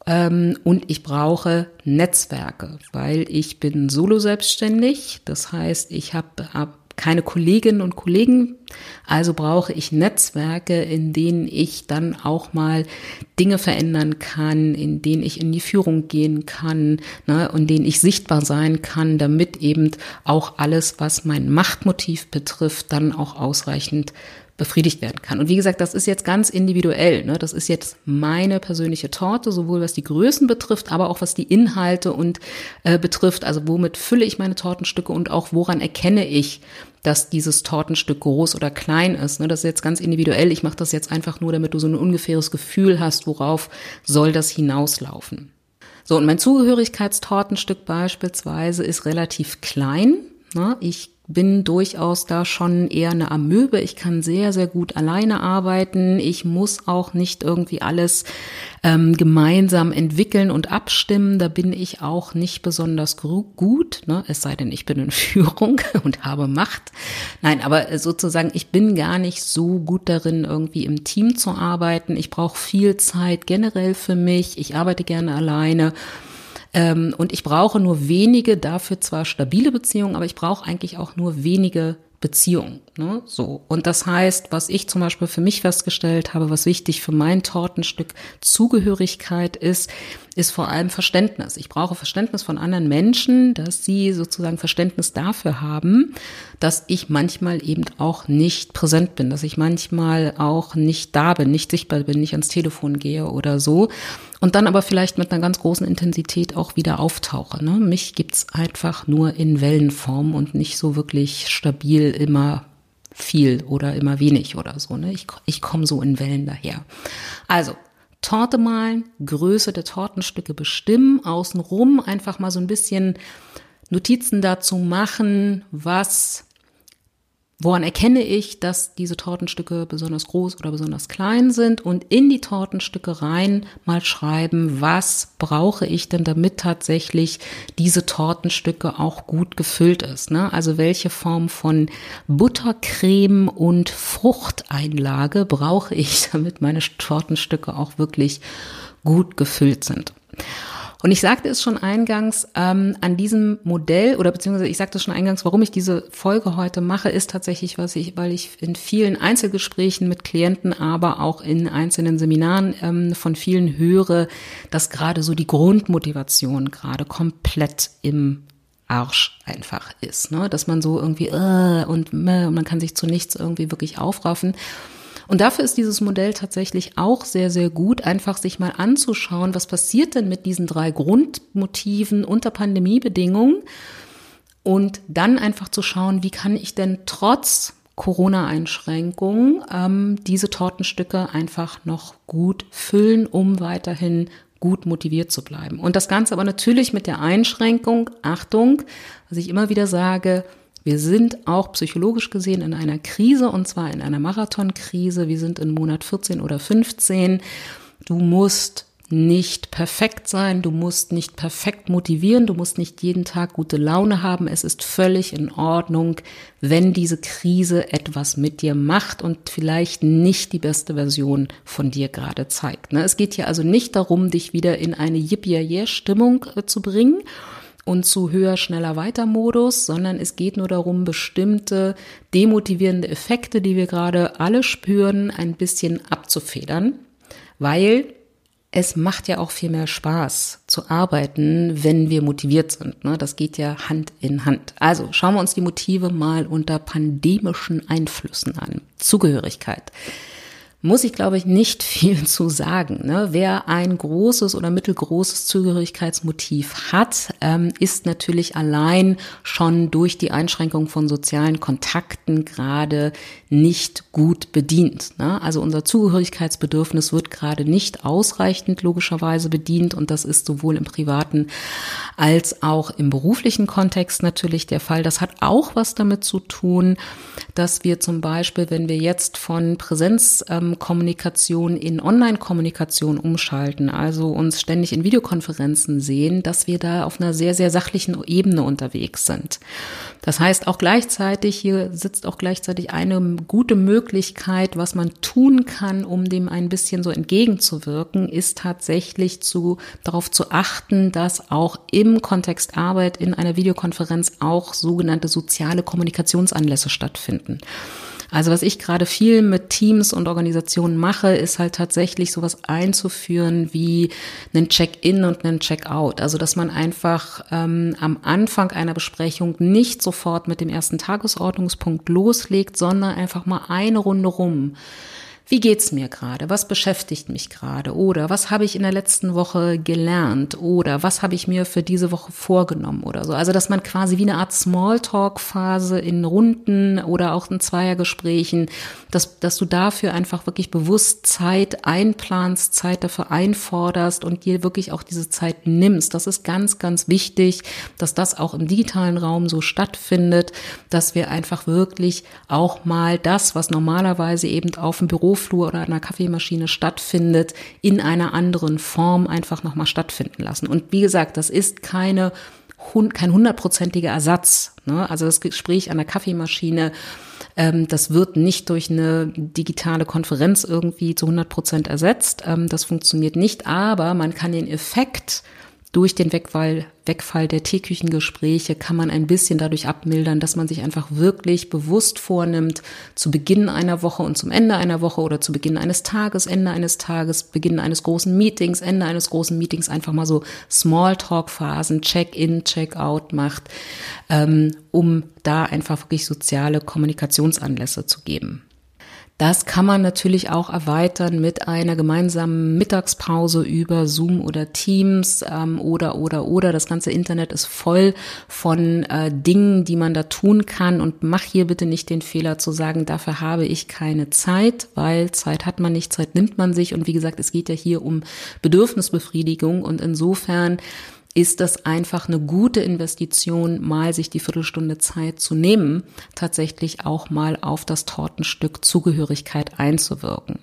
Ähm, und ich brauche Netzwerke, weil ich bin solo selbstständig. Das heißt, ich habe hab keine Kolleginnen und Kollegen, also brauche ich Netzwerke, in denen ich dann auch mal Dinge verändern kann, in denen ich in die Führung gehen kann ne, und denen ich sichtbar sein kann, damit eben auch alles, was mein Machtmotiv betrifft, dann auch ausreichend befriedigt werden kann. Und wie gesagt, das ist jetzt ganz individuell. Ne? Das ist jetzt meine persönliche Torte, sowohl was die Größen betrifft, aber auch was die Inhalte und äh, betrifft. Also womit fülle ich meine Tortenstücke und auch woran erkenne ich, dass dieses Tortenstück groß oder klein ist. Ne? Das ist jetzt ganz individuell. Ich mache das jetzt einfach nur, damit du so ein ungefähres Gefühl hast, worauf soll das hinauslaufen. So, und mein Zugehörigkeitstortenstück beispielsweise ist relativ klein. Ne? Ich bin durchaus da schon eher eine Amöbe. Ich kann sehr, sehr gut alleine arbeiten. Ich muss auch nicht irgendwie alles ähm, gemeinsam entwickeln und abstimmen. Da bin ich auch nicht besonders gut, ne? es sei denn, ich bin in <laughs> Führung und habe Macht. Nein, aber sozusagen, ich bin gar nicht so gut darin, irgendwie im Team zu arbeiten. Ich brauche viel Zeit generell für mich. Ich arbeite gerne alleine. Ähm, und ich brauche nur wenige, dafür zwar stabile Beziehungen, aber ich brauche eigentlich auch nur wenige Beziehung. Ne? So. Und das heißt, was ich zum Beispiel für mich festgestellt habe, was wichtig für mein Tortenstück Zugehörigkeit ist, ist vor allem Verständnis. Ich brauche Verständnis von anderen Menschen, dass sie sozusagen Verständnis dafür haben, dass ich manchmal eben auch nicht präsent bin, dass ich manchmal auch nicht da bin, nicht sichtbar bin, nicht ans Telefon gehe oder so. Und dann aber vielleicht mit einer ganz großen Intensität auch wieder auftauche. Ne? Mich gibt's einfach nur in Wellenform und nicht so wirklich stabil immer viel oder immer wenig oder so. Ne? Ich, ich komme so in Wellen daher. Also, Torte malen, Größe der Tortenstücke bestimmen, außenrum einfach mal so ein bisschen Notizen dazu machen, was Woran erkenne ich, dass diese Tortenstücke besonders groß oder besonders klein sind und in die Tortenstücke rein mal schreiben, was brauche ich denn, damit tatsächlich diese Tortenstücke auch gut gefüllt ist. Ne? Also welche Form von Buttercreme und Fruchteinlage brauche ich, <laughs> damit meine Tortenstücke auch wirklich gut gefüllt sind. Und ich sagte es schon eingangs, ähm, an diesem Modell oder beziehungsweise ich sagte schon eingangs, warum ich diese Folge heute mache, ist tatsächlich, was ich, weil ich in vielen Einzelgesprächen mit Klienten, aber auch in einzelnen Seminaren ähm, von vielen höre, dass gerade so die Grundmotivation gerade komplett im Arsch einfach ist, ne? dass man so irgendwie äh, und, äh, und man kann sich zu nichts irgendwie wirklich aufraffen. Und dafür ist dieses Modell tatsächlich auch sehr, sehr gut, einfach sich mal anzuschauen, was passiert denn mit diesen drei Grundmotiven unter Pandemiebedingungen und dann einfach zu schauen, wie kann ich denn trotz Corona-Einschränkungen ähm, diese Tortenstücke einfach noch gut füllen, um weiterhin gut motiviert zu bleiben. Und das Ganze aber natürlich mit der Einschränkung, Achtung, was ich immer wieder sage, wir sind auch psychologisch gesehen in einer Krise und zwar in einer Marathonkrise. Wir sind in Monat 14 oder 15. Du musst nicht perfekt sein, du musst nicht perfekt motivieren, du musst nicht jeden Tag gute Laune haben. Es ist völlig in Ordnung, wenn diese Krise etwas mit dir macht und vielleicht nicht die beste Version von dir gerade zeigt. Ne? Es geht hier also nicht darum, dich wieder in eine Yippie-Stimmung äh, zu bringen und zu höher, schneller, weiter Modus, sondern es geht nur darum, bestimmte demotivierende Effekte, die wir gerade alle spüren, ein bisschen abzufedern, weil es macht ja auch viel mehr Spaß zu arbeiten, wenn wir motiviert sind. Ne? Das geht ja Hand in Hand. Also schauen wir uns die Motive mal unter pandemischen Einflüssen an. Zugehörigkeit muss ich, glaube ich, nicht <laughs> viel zu sagen. Ne? Wer ein großes oder mittelgroßes Zugehörigkeitsmotiv hat, ähm, ist natürlich allein schon durch die Einschränkung von sozialen Kontakten gerade nicht gut bedient. Ne? Also unser Zugehörigkeitsbedürfnis wird gerade nicht ausreichend logischerweise bedient und das ist sowohl im privaten als auch im beruflichen Kontext natürlich der Fall. Das hat auch was damit zu tun, dass wir zum Beispiel, wenn wir jetzt von Präsenzkommunikation in Online-Kommunikation umschalten, also uns ständig in Videokonferenzen sehen, dass wir da auf einer sehr, sehr sachlichen Ebene unterwegs sind. Das heißt auch gleichzeitig, hier sitzt auch gleichzeitig eine gute Möglichkeit, was man tun kann, um dem ein bisschen so entgegenzuwirken, ist tatsächlich zu, darauf zu achten, dass auch im Kontext Arbeit in einer Videokonferenz auch sogenannte soziale Kommunikationsanlässe stattfinden. Also was ich gerade viel mit Teams und Organisationen mache, ist halt tatsächlich sowas einzuführen wie einen Check-in und einen Check-out. Also dass man einfach ähm, am Anfang einer Besprechung nicht sofort mit dem ersten Tagesordnungspunkt loslegt, sondern einfach mal eine Runde rum wie geht's mir gerade? Was beschäftigt mich gerade? Oder was habe ich in der letzten Woche gelernt? Oder was habe ich mir für diese Woche vorgenommen oder so? Also, dass man quasi wie eine Art Smalltalk-Phase in Runden oder auch in Zweiergesprächen, dass, dass du dafür einfach wirklich bewusst Zeit einplanst, Zeit dafür einforderst und dir wirklich auch diese Zeit nimmst. Das ist ganz, ganz wichtig, dass das auch im digitalen Raum so stattfindet, dass wir einfach wirklich auch mal das, was normalerweise eben auf dem Büro Büroflur oder einer Kaffeemaschine stattfindet, in einer anderen Form einfach nochmal stattfinden lassen. Und wie gesagt, das ist keine kein hundertprozentiger Ersatz. Ne? Also das Gespräch an der Kaffeemaschine, ähm, das wird nicht durch eine digitale Konferenz irgendwie zu 100 Prozent ersetzt. Ähm, das funktioniert nicht, aber man kann den Effekt durch den Wegfall, Wegfall der Teeküchengespräche kann man ein bisschen dadurch abmildern, dass man sich einfach wirklich bewusst vornimmt, zu Beginn einer Woche und zum Ende einer Woche oder zu Beginn eines Tages, Ende eines Tages, Beginn eines großen Meetings, Ende eines großen Meetings einfach mal so Smalltalk-Phasen, Check-in, Check-out macht, ähm, um da einfach wirklich soziale Kommunikationsanlässe zu geben. Das kann man natürlich auch erweitern mit einer gemeinsamen Mittagspause über Zoom oder Teams ähm, oder oder oder. Das ganze Internet ist voll von äh, Dingen, die man da tun kann. Und mach hier bitte nicht den Fehler zu sagen, dafür habe ich keine Zeit, weil Zeit hat man nicht, Zeit nimmt man sich. Und wie gesagt, es geht ja hier um Bedürfnisbefriedigung und insofern ist das einfach eine gute Investition, mal sich die Viertelstunde Zeit zu nehmen, tatsächlich auch mal auf das Tortenstück Zugehörigkeit einzuwirken.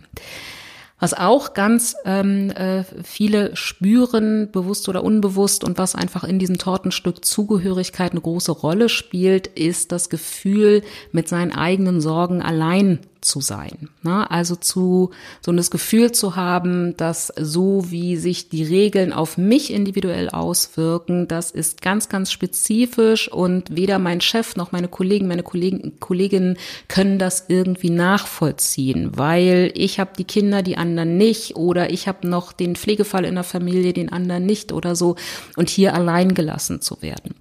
Was auch ganz ähm, äh, viele spüren, bewusst oder unbewusst, und was einfach in diesem Tortenstück Zugehörigkeit eine große Rolle spielt, ist das Gefühl, mit seinen eigenen Sorgen allein zu sein. Ne? Also zu so das Gefühl zu haben, dass so wie sich die Regeln auf mich individuell auswirken, das ist ganz, ganz spezifisch und weder mein Chef noch meine Kollegen, meine Kollegen, Kolleginnen können das irgendwie nachvollziehen, weil ich habe die Kinder, die anderen nicht oder ich habe noch den Pflegefall in der Familie, den anderen nicht oder so und hier allein gelassen zu werden.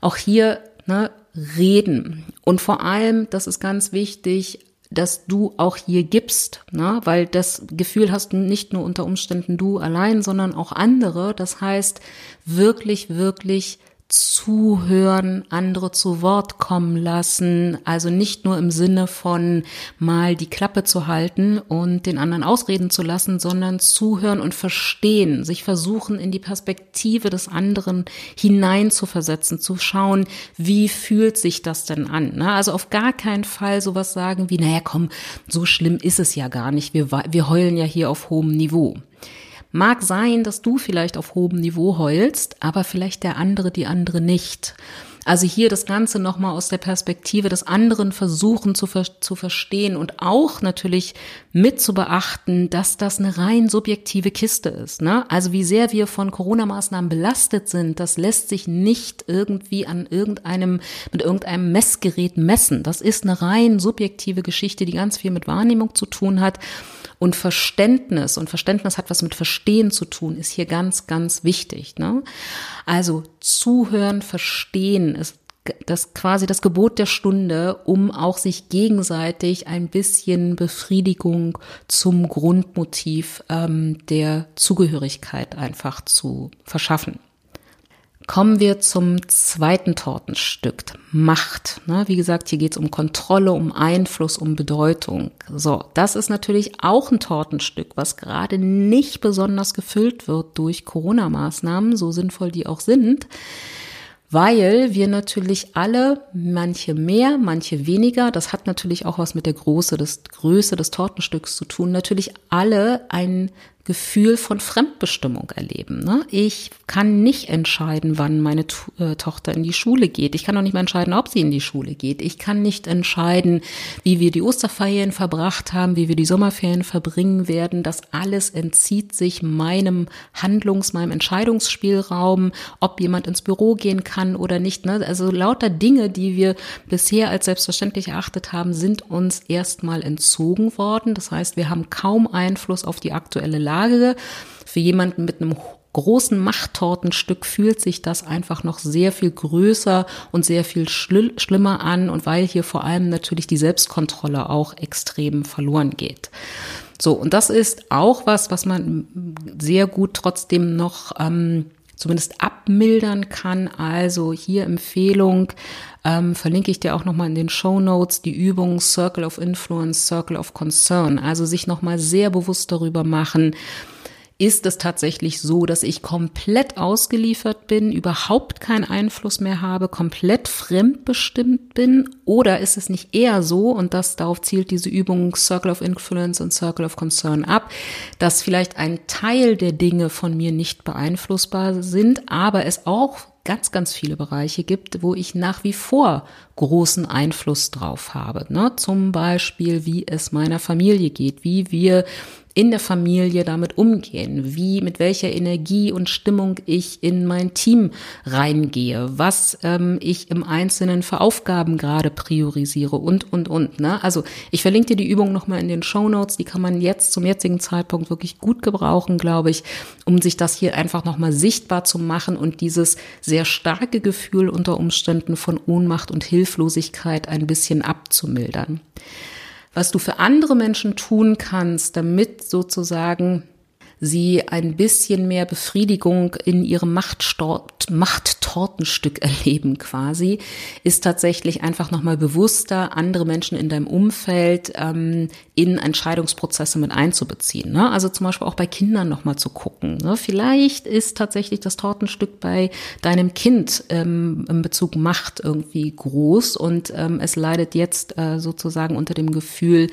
Auch hier ne, reden und vor allem, das ist ganz wichtig, dass du auch hier gibst, ne? weil das Gefühl hast nicht nur unter Umständen du allein, sondern auch andere. Das heißt, wirklich, wirklich zuhören, andere zu Wort kommen lassen, also nicht nur im Sinne von mal die Klappe zu halten und den anderen ausreden zu lassen, sondern zuhören und verstehen, sich versuchen in die Perspektive des anderen hinein zu versetzen, zu schauen, wie fühlt sich das denn an. Ne? Also auf gar keinen Fall sowas sagen wie, naja, komm, so schlimm ist es ja gar nicht, wir, wir heulen ja hier auf hohem Niveau. Mag sein, dass du vielleicht auf hohem Niveau heulst, aber vielleicht der andere, die andere nicht. Also hier das Ganze nochmal aus der Perspektive des anderen versuchen zu, ver zu verstehen und auch natürlich mit zu beachten, dass das eine rein subjektive Kiste ist. Ne? Also wie sehr wir von Corona-Maßnahmen belastet sind, das lässt sich nicht irgendwie an irgendeinem, mit irgendeinem Messgerät messen. Das ist eine rein subjektive Geschichte, die ganz viel mit Wahrnehmung zu tun hat. Und Verständnis, und Verständnis hat was mit Verstehen zu tun, ist hier ganz, ganz wichtig. Ne? Also zuhören, verstehen ist das quasi das Gebot der Stunde, um auch sich gegenseitig ein bisschen Befriedigung zum Grundmotiv ähm, der Zugehörigkeit einfach zu verschaffen. Kommen wir zum zweiten Tortenstück, Macht. Wie gesagt, hier geht es um Kontrolle, um Einfluss, um Bedeutung. So, das ist natürlich auch ein Tortenstück, was gerade nicht besonders gefüllt wird durch Corona-Maßnahmen, so sinnvoll die auch sind weil wir natürlich alle, manche mehr, manche weniger, das hat natürlich auch was mit der Größe des, Größe des Tortenstücks zu tun, natürlich alle ein Gefühl von Fremdbestimmung erleben. Ne? Ich kann nicht entscheiden, wann meine äh, Tochter in die Schule geht. Ich kann auch nicht mehr entscheiden, ob sie in die Schule geht. Ich kann nicht entscheiden, wie wir die Osterferien verbracht haben, wie wir die Sommerferien verbringen werden. Das alles entzieht sich meinem Handlungs-, meinem Entscheidungsspielraum, ob jemand ins Büro gehen kann oder nicht. Ne? Also lauter Dinge, die wir bisher als selbstverständlich erachtet haben, sind uns erstmal entzogen worden. Das heißt, wir haben kaum Einfluss auf die aktuelle Lage Lage für jemanden mit einem großen Machttortenstück fühlt sich das einfach noch sehr viel größer und sehr viel schli schlimmer an und weil hier vor allem natürlich die Selbstkontrolle auch extrem verloren geht. So, und das ist auch was, was man sehr gut trotzdem noch ähm, zumindest abmildern kann. Also hier Empfehlung, ähm, verlinke ich dir auch nochmal in den Show Notes, die Übung Circle of Influence, Circle of Concern. Also sich nochmal sehr bewusst darüber machen, ist es tatsächlich so, dass ich komplett ausgeliefert bin, überhaupt keinen Einfluss mehr habe, komplett fremdbestimmt bin? Oder ist es nicht eher so, und das darauf zielt diese Übung Circle of Influence und Circle of Concern ab, dass vielleicht ein Teil der Dinge von mir nicht beeinflussbar sind, aber es auch ganz, ganz viele Bereiche gibt, wo ich nach wie vor großen Einfluss drauf habe. Ne? Zum Beispiel, wie es meiner Familie geht, wie wir in der Familie damit umgehen, wie, mit welcher Energie und Stimmung ich in mein Team reingehe, was ähm, ich im Einzelnen für Aufgaben gerade priorisiere und, und, und. Ne? Also ich verlinke dir die Übung nochmal in den Show Notes, die kann man jetzt zum jetzigen Zeitpunkt wirklich gut gebrauchen, glaube ich, um sich das hier einfach nochmal sichtbar zu machen und dieses sehr starke Gefühl unter Umständen von Ohnmacht und Hilflosigkeit ein bisschen abzumildern was du für andere Menschen tun kannst, damit sozusagen sie ein bisschen mehr Befriedigung in ihrem Machttortenstück <laughs> erleben quasi, ist tatsächlich einfach nochmal bewusster, andere Menschen in deinem Umfeld ähm, in Entscheidungsprozesse mit einzubeziehen. Ne? Also zum Beispiel auch bei Kindern nochmal zu gucken. Ne? Vielleicht ist tatsächlich das Tortenstück bei deinem Kind ähm, in Bezug Macht irgendwie groß und ähm, es leidet jetzt äh, sozusagen unter dem Gefühl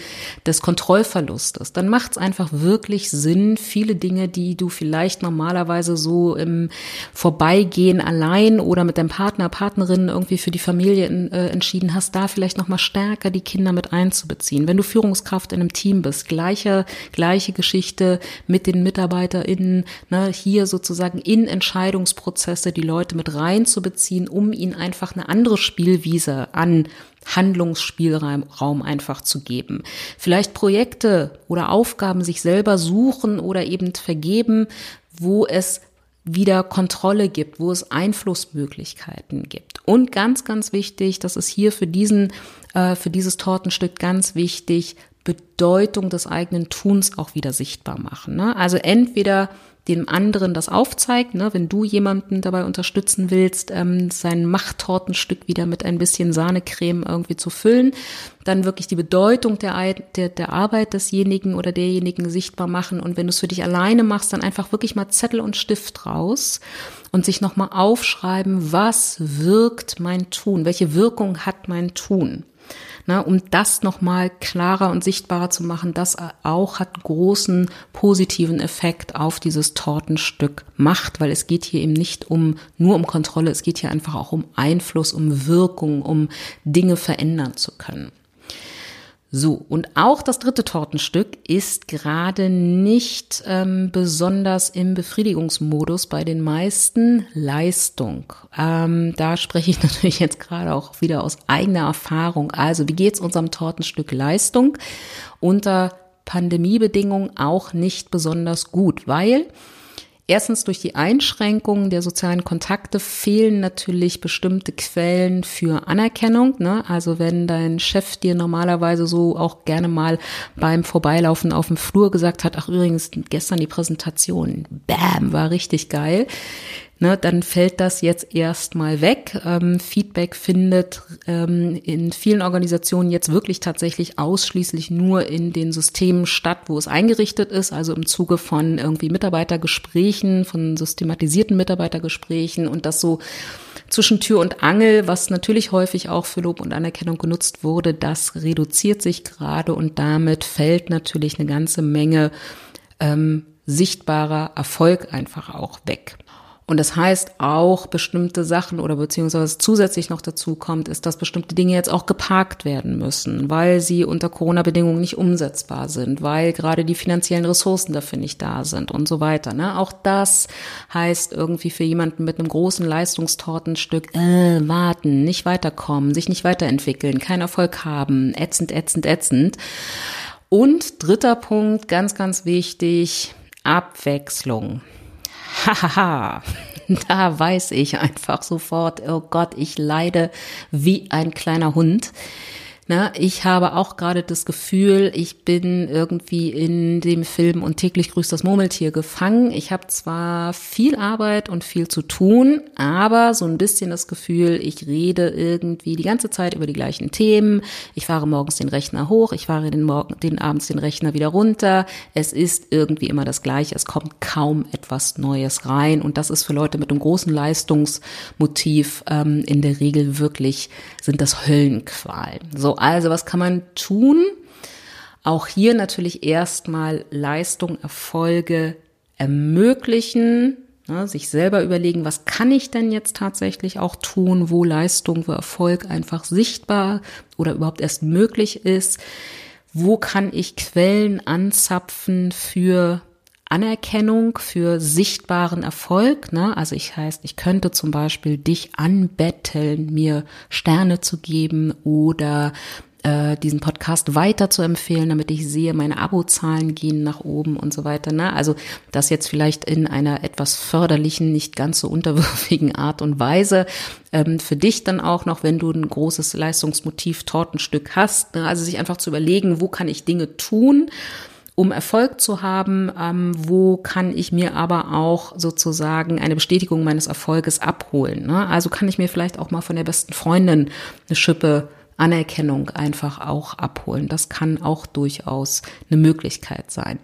des Kontrollverlustes. Dann macht es einfach wirklich Sinn, viele Dinge, die du vielleicht normalerweise so im Vorbeigehen allein oder mit deinem Partner, Partnerin irgendwie für die Familie in, äh, entschieden hast, da vielleicht noch mal stärker die Kinder mit einzubeziehen. Wenn du Führungskraft in einem Team bist, gleiche gleiche Geschichte mit den MitarbeiterInnen, ne, hier sozusagen in Entscheidungsprozesse die Leute mit reinzubeziehen, um ihnen einfach eine andere Spielwiese an Handlungsspielraum einfach zu geben. Vielleicht Projekte oder Aufgaben sich selber suchen oder eben vergeben, wo es wieder Kontrolle gibt, wo es Einflussmöglichkeiten gibt. Und ganz, ganz wichtig, das ist hier für diesen, äh, für dieses Tortenstück ganz wichtig, Bedeutung des eigenen Tuns auch wieder sichtbar machen. Ne? Also entweder dem anderen das aufzeigt, ne, wenn du jemanden dabei unterstützen willst, ähm, sein Machttortenstück wieder mit ein bisschen Sahnecreme irgendwie zu füllen, dann wirklich die Bedeutung der, der, der Arbeit desjenigen oder derjenigen sichtbar machen und wenn du es für dich alleine machst, dann einfach wirklich mal Zettel und Stift raus und sich nochmal aufschreiben, was wirkt mein Tun, welche Wirkung hat mein Tun ne, um das nochmal klarer und sichtbarer zu machen, das auch hat großen positiven Effekt auf dieses Tortenstück Macht, weil es geht hier eben nicht um nur um Kontrolle, es geht hier einfach auch um Einfluss, um Wirkung, um Dinge verändern zu können. So, und auch das dritte Tortenstück ist gerade nicht ähm, besonders im Befriedigungsmodus bei den meisten Leistung. Ähm, da spreche ich <laughs> natürlich jetzt gerade auch wieder aus eigener Erfahrung. Also, wie geht's unserem Tortenstück Leistung? Unter Pandemiebedingungen auch nicht besonders gut, weil Erstens durch die Einschränkungen der sozialen Kontakte fehlen natürlich bestimmte Quellen für Anerkennung. Ne? Also wenn dein Chef dir normalerweise so auch gerne mal beim Vorbeilaufen auf dem Flur gesagt hat, ach übrigens gestern die Präsentation, bam, war richtig geil ne, dann fällt das jetzt erstmal weg. Ähm, Feedback findet ähm, in vielen Organisationen jetzt wirklich tatsächlich ausschließlich nur in den Systemen statt, wo es eingerichtet ist, also im Zuge von irgendwie Mitarbeitergesprächen, von systematisierten Mitarbeitergesprächen und das so zwischen Tür und Angel, was natürlich häufig auch für Lob und Anerkennung genutzt wurde, das reduziert sich gerade und damit fällt natürlich eine ganze Menge ähm, sichtbarer Erfolg einfach auch weg. Und das heißt auch bestimmte Sachen oder beziehungsweise zusätzlich noch dazu kommt, ist, dass bestimmte Dinge jetzt auch geparkt werden müssen, weil sie unter Corona-Bedingungen nicht umsetzbar sind, weil gerade die finanziellen Ressourcen dafür nicht da sind und so weiter. Ne? Auch das heißt irgendwie für jemanden mit einem großen Leistungstortenstück, äh, warten, nicht weiterkommen, sich nicht weiterentwickeln, keinen Erfolg haben, ätzend, ätzend, ätzend. Und dritter Punkt, ganz, ganz wichtig, Abwechslung. Hahaha, <laughs> da weiß ich einfach sofort, oh Gott, ich leide wie ein kleiner Hund. Na, ich habe auch gerade das Gefühl, ich bin irgendwie in dem Film und täglich grüßt das Murmeltier gefangen. Ich habe zwar viel Arbeit und viel zu tun, aber so ein bisschen das Gefühl, ich rede irgendwie die ganze Zeit über die gleichen Themen. Ich fahre morgens den Rechner hoch, ich fahre den, Morgen, den abends den Rechner wieder runter. Es ist irgendwie immer das Gleiche. Es kommt kaum etwas Neues rein und das ist für Leute mit einem großen Leistungsmotiv ähm, in der Regel wirklich sind das Höllenqualen. So also was kann man tun? Auch hier natürlich erstmal Leistung, Erfolge ermöglichen, ne, sich selber überlegen, was kann ich denn jetzt tatsächlich auch tun, wo Leistung, wo Erfolg einfach sichtbar oder überhaupt erst möglich ist. Wo kann ich Quellen anzapfen für Anerkennung für sichtbaren Erfolg. Ne? Also ich heißt, ich könnte zum Beispiel dich anbetteln, mir Sterne zu geben oder äh, diesen Podcast weiter zu empfehlen, damit ich sehe, meine Abozahlen gehen nach oben und so weiter. Ne? Also das jetzt vielleicht in einer etwas förderlichen, nicht ganz so unterwürfigen Art und Weise. Ähm, für dich dann auch noch, wenn du ein großes Leistungsmotiv, Tortenstück hast. Ne? Also sich einfach zu überlegen, wo kann ich Dinge tun, um Erfolg zu haben, ähm, wo kann ich mir aber auch sozusagen eine Bestätigung meines Erfolges abholen. Ne? Also kann ich mir vielleicht auch mal von der besten Freundin eine Schippe Anerkennung einfach auch abholen. Das kann auch durchaus eine Möglichkeit sein.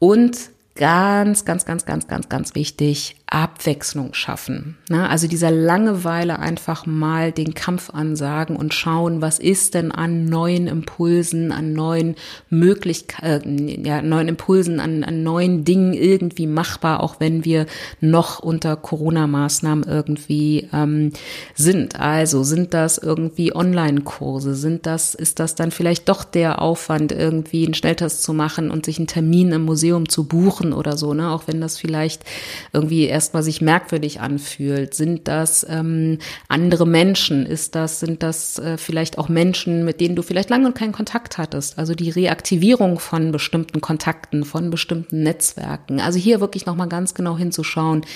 Und ganz, ganz, ganz, ganz, ganz, ganz wichtig, Abwechslung schaffen. Ne? Also dieser Langeweile einfach mal den Kampf ansagen und schauen, was ist denn an neuen Impulsen, an neuen Möglichkeiten, äh, ja, neuen Impulsen, an, an neuen Dingen irgendwie machbar, auch wenn wir noch unter Corona-Maßnahmen irgendwie ähm, sind. Also sind das irgendwie Online-Kurse? Sind das, ist das dann vielleicht doch der Aufwand, irgendwie einen Schnelltest zu machen und sich einen Termin im Museum zu buchen oder so, ne? Auch wenn das vielleicht irgendwie erstmal sich merkwürdig anfühlt? Sind das ähm, andere Menschen? Ist das, sind das äh, vielleicht auch Menschen, mit denen du vielleicht lange keinen Kontakt hattest? Also die Reaktivierung von bestimmten Kontakten, von bestimmten Netzwerken. Also hier wirklich nochmal ganz genau hinzuschauen,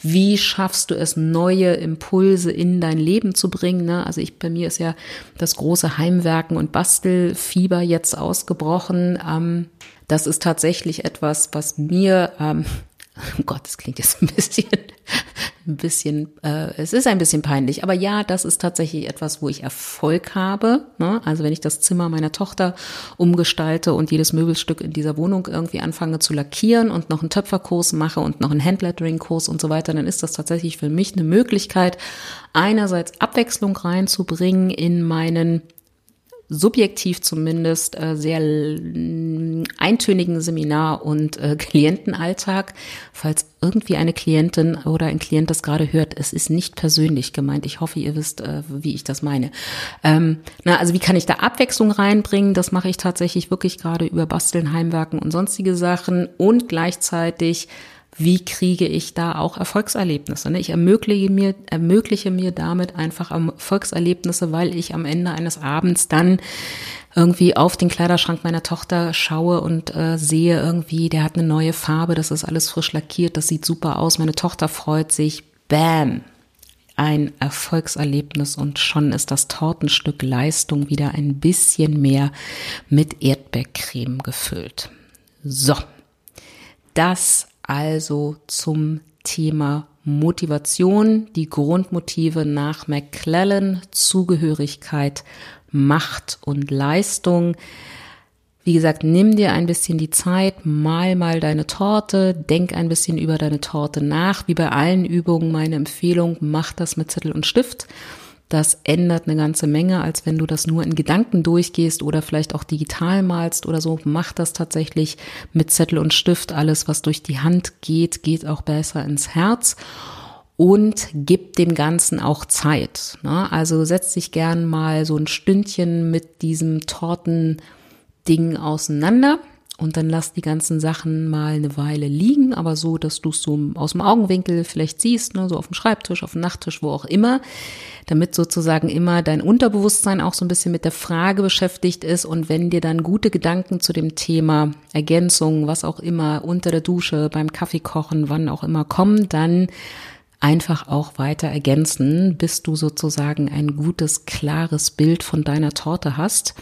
wie schaffst du es, neue Impulse in dein Leben zu bringen? Ne? Also ich, bei mir ist ja das große Heimwerken und Bastelfieber jetzt ausgebrochen. Ähm, das ist tatsächlich etwas, was mir ähm, oh Gott, das klingt jetzt ein bisschen, ein bisschen, äh, es ist ein bisschen peinlich, aber ja, das ist tatsächlich etwas, wo ich Erfolg habe. Ne? Also wenn ich das Zimmer meiner Tochter umgestalte und jedes Möbelstück in dieser Wohnung irgendwie anfange zu lackieren und noch einen Töpferkurs mache und noch einen Handlettering-Kurs und so weiter, dann ist das tatsächlich für mich eine Möglichkeit, einerseits Abwechslung reinzubringen in meinen subjektiv zumindest äh, sehr eintönigen Seminar- und äh, <laughs> Klientenalltag. Falls irgendwie eine Klientin oder ein Klient das gerade hört, es ist nicht persönlich gemeint. Ich hoffe, ihr wisst, äh, wie ich das meine. Ähm, na, also wie kann ich da Abwechslung reinbringen? Das mache ich tatsächlich wirklich gerade über Basteln, Heimwerken und sonstige Sachen und gleichzeitig wie kriege ich da auch Erfolgserlebnisse? Ne? Ich ermögliche mir, ermögliche mir damit einfach Erfolgserlebnisse, weil ich am Ende eines Abends dann irgendwie auf den Kleiderschrank meiner Tochter schaue und äh, sehe irgendwie, der hat eine neue Farbe, das ist alles frisch lackiert, das sieht super aus, meine Tochter freut sich, bam, ein Erfolgserlebnis und schon ist das Tortenstück Leistung wieder ein bisschen mehr mit Erdbeercreme gefüllt. So, das also zum Thema Motivation, die Grundmotive nach McClellan, Zugehörigkeit, Macht und Leistung. Wie gesagt, nimm dir ein bisschen die Zeit, mal mal deine Torte, denk ein bisschen über deine Torte nach. Wie bei allen Übungen meine Empfehlung, mach das mit Zettel und Stift. Das ändert eine ganze Menge, als wenn du das nur in Gedanken durchgehst oder vielleicht auch digital malst oder so. Mach das tatsächlich mit Zettel und Stift. Alles, was durch die Hand geht, geht auch besser ins Herz und gib dem Ganzen auch Zeit. Ne? Also setz dich gern mal so ein Stündchen mit diesem Tortending auseinander und dann lass die ganzen Sachen mal eine Weile liegen, aber so, dass du es so aus dem Augenwinkel vielleicht siehst, ne, so auf dem Schreibtisch, auf dem Nachttisch, wo auch immer, damit sozusagen immer dein Unterbewusstsein auch so ein bisschen mit der Frage beschäftigt ist und wenn dir dann gute Gedanken zu dem Thema Ergänzung, was auch immer, unter der Dusche, beim Kaffee kochen, wann auch immer kommen, dann einfach auch weiter ergänzen, bis du sozusagen ein gutes, klares Bild von deiner Torte hast.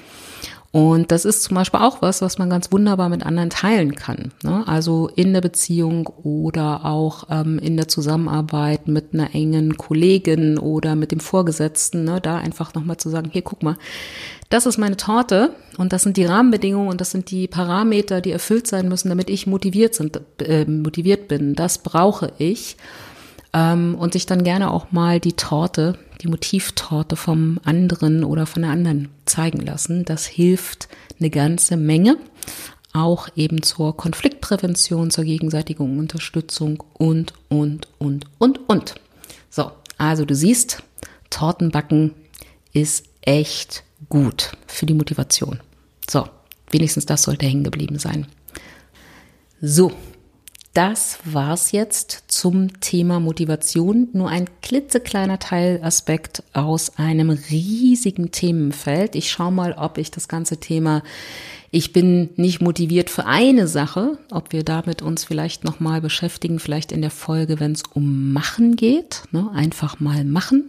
Und das ist zum Beispiel auch was, was man ganz wunderbar mit anderen teilen kann. Ne? Also in der Beziehung oder auch ähm, in der Zusammenarbeit mit einer engen Kollegin oder mit dem Vorgesetzten, ne? da einfach nochmal zu sagen, hier guck mal, das ist meine Torte und das sind die Rahmenbedingungen und das sind die Parameter, die erfüllt sein müssen, damit ich motiviert, sind, äh, motiviert bin. Das brauche ich. Ähm, und sich dann gerne auch mal die Torte, die Motivtorte vom anderen oder von der anderen zeigen lassen. Das hilft eine ganze Menge. Auch eben zur Konfliktprävention, zur gegenseitigen Unterstützung und, und, und, und, und. So, also du siehst, Tortenbacken ist echt gut für die Motivation. So, wenigstens das sollte hängen geblieben sein. So, das war's jetzt zum Thema Motivation. Nur ein klitzekleiner Teilaspekt aus einem riesigen Themenfeld. Ich schaue mal, ob ich das ganze Thema ich bin nicht motiviert für eine Sache, ob wir damit uns vielleicht nochmal beschäftigen, vielleicht in der Folge, wenn es um Machen geht, ne? einfach mal machen.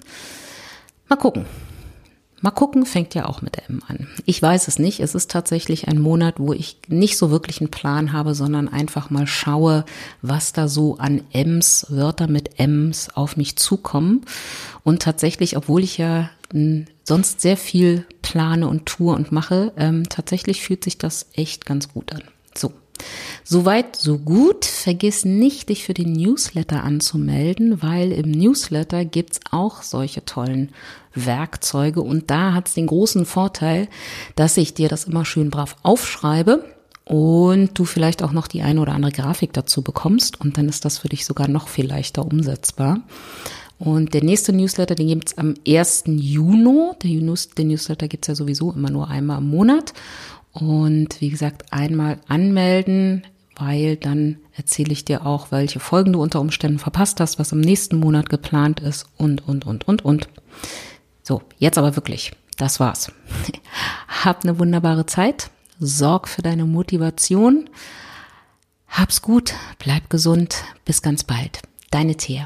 Mal gucken. Mal gucken, fängt ja auch mit M an. Ich weiß es nicht. Es ist tatsächlich ein Monat, wo ich nicht so wirklich einen Plan habe, sondern einfach mal schaue, was da so an Ms, Wörter mit Ms auf mich zukommen. Und tatsächlich, obwohl ich ja sonst sehr viel plane und tue und mache, ähm, tatsächlich fühlt sich das echt ganz gut an. So. Soweit, so gut. Vergiss nicht, dich für den Newsletter anzumelden, weil im Newsletter gibt's auch solche tollen Werkzeuge und da hat's den großen Vorteil, dass ich dir das immer schön brav aufschreibe und du vielleicht auch noch die eine oder andere Grafik dazu bekommst und dann ist das für dich sogar noch viel leichter umsetzbar. Und der nächste Newsletter, den gibt's am 1. Juni. Der, News, der Newsletter gibt's ja sowieso immer nur einmal im Monat. Und wie gesagt, einmal anmelden, weil dann erzähle ich dir auch, welche Folgen du unter Umständen verpasst hast, was im nächsten Monat geplant ist und, und, und, und, und. So, jetzt aber wirklich. Das war's. <laughs> Hab eine wunderbare Zeit. Sorg für deine Motivation. Hab's gut. Bleib gesund. Bis ganz bald. Deine Thea.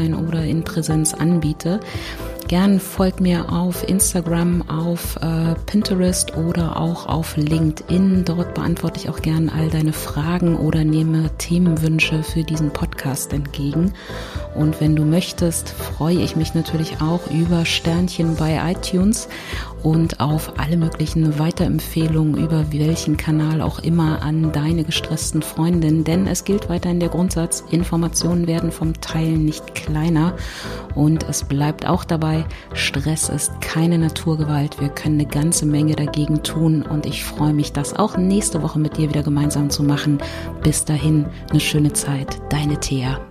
online oder in Präsenz anbiete. Gern folgt mir auf Instagram, auf äh, Pinterest oder auch auf LinkedIn. Dort beantworte ich auch gern all deine Fragen oder nehme Themenwünsche für diesen Podcast entgegen. Und wenn du möchtest, freue ich mich natürlich auch über Sternchen bei iTunes und auf alle möglichen Weiterempfehlungen über welchen Kanal auch immer an deine gestressten Freundinnen. Denn es gilt weiterhin der Grundsatz, Informationen werden vom Teilen nicht kleiner und es bleibt auch dabei, Stress ist keine Naturgewalt. Wir können eine ganze Menge dagegen tun und ich freue mich, das auch nächste Woche mit dir wieder gemeinsam zu machen. Bis dahin, eine schöne Zeit. Deine Thea.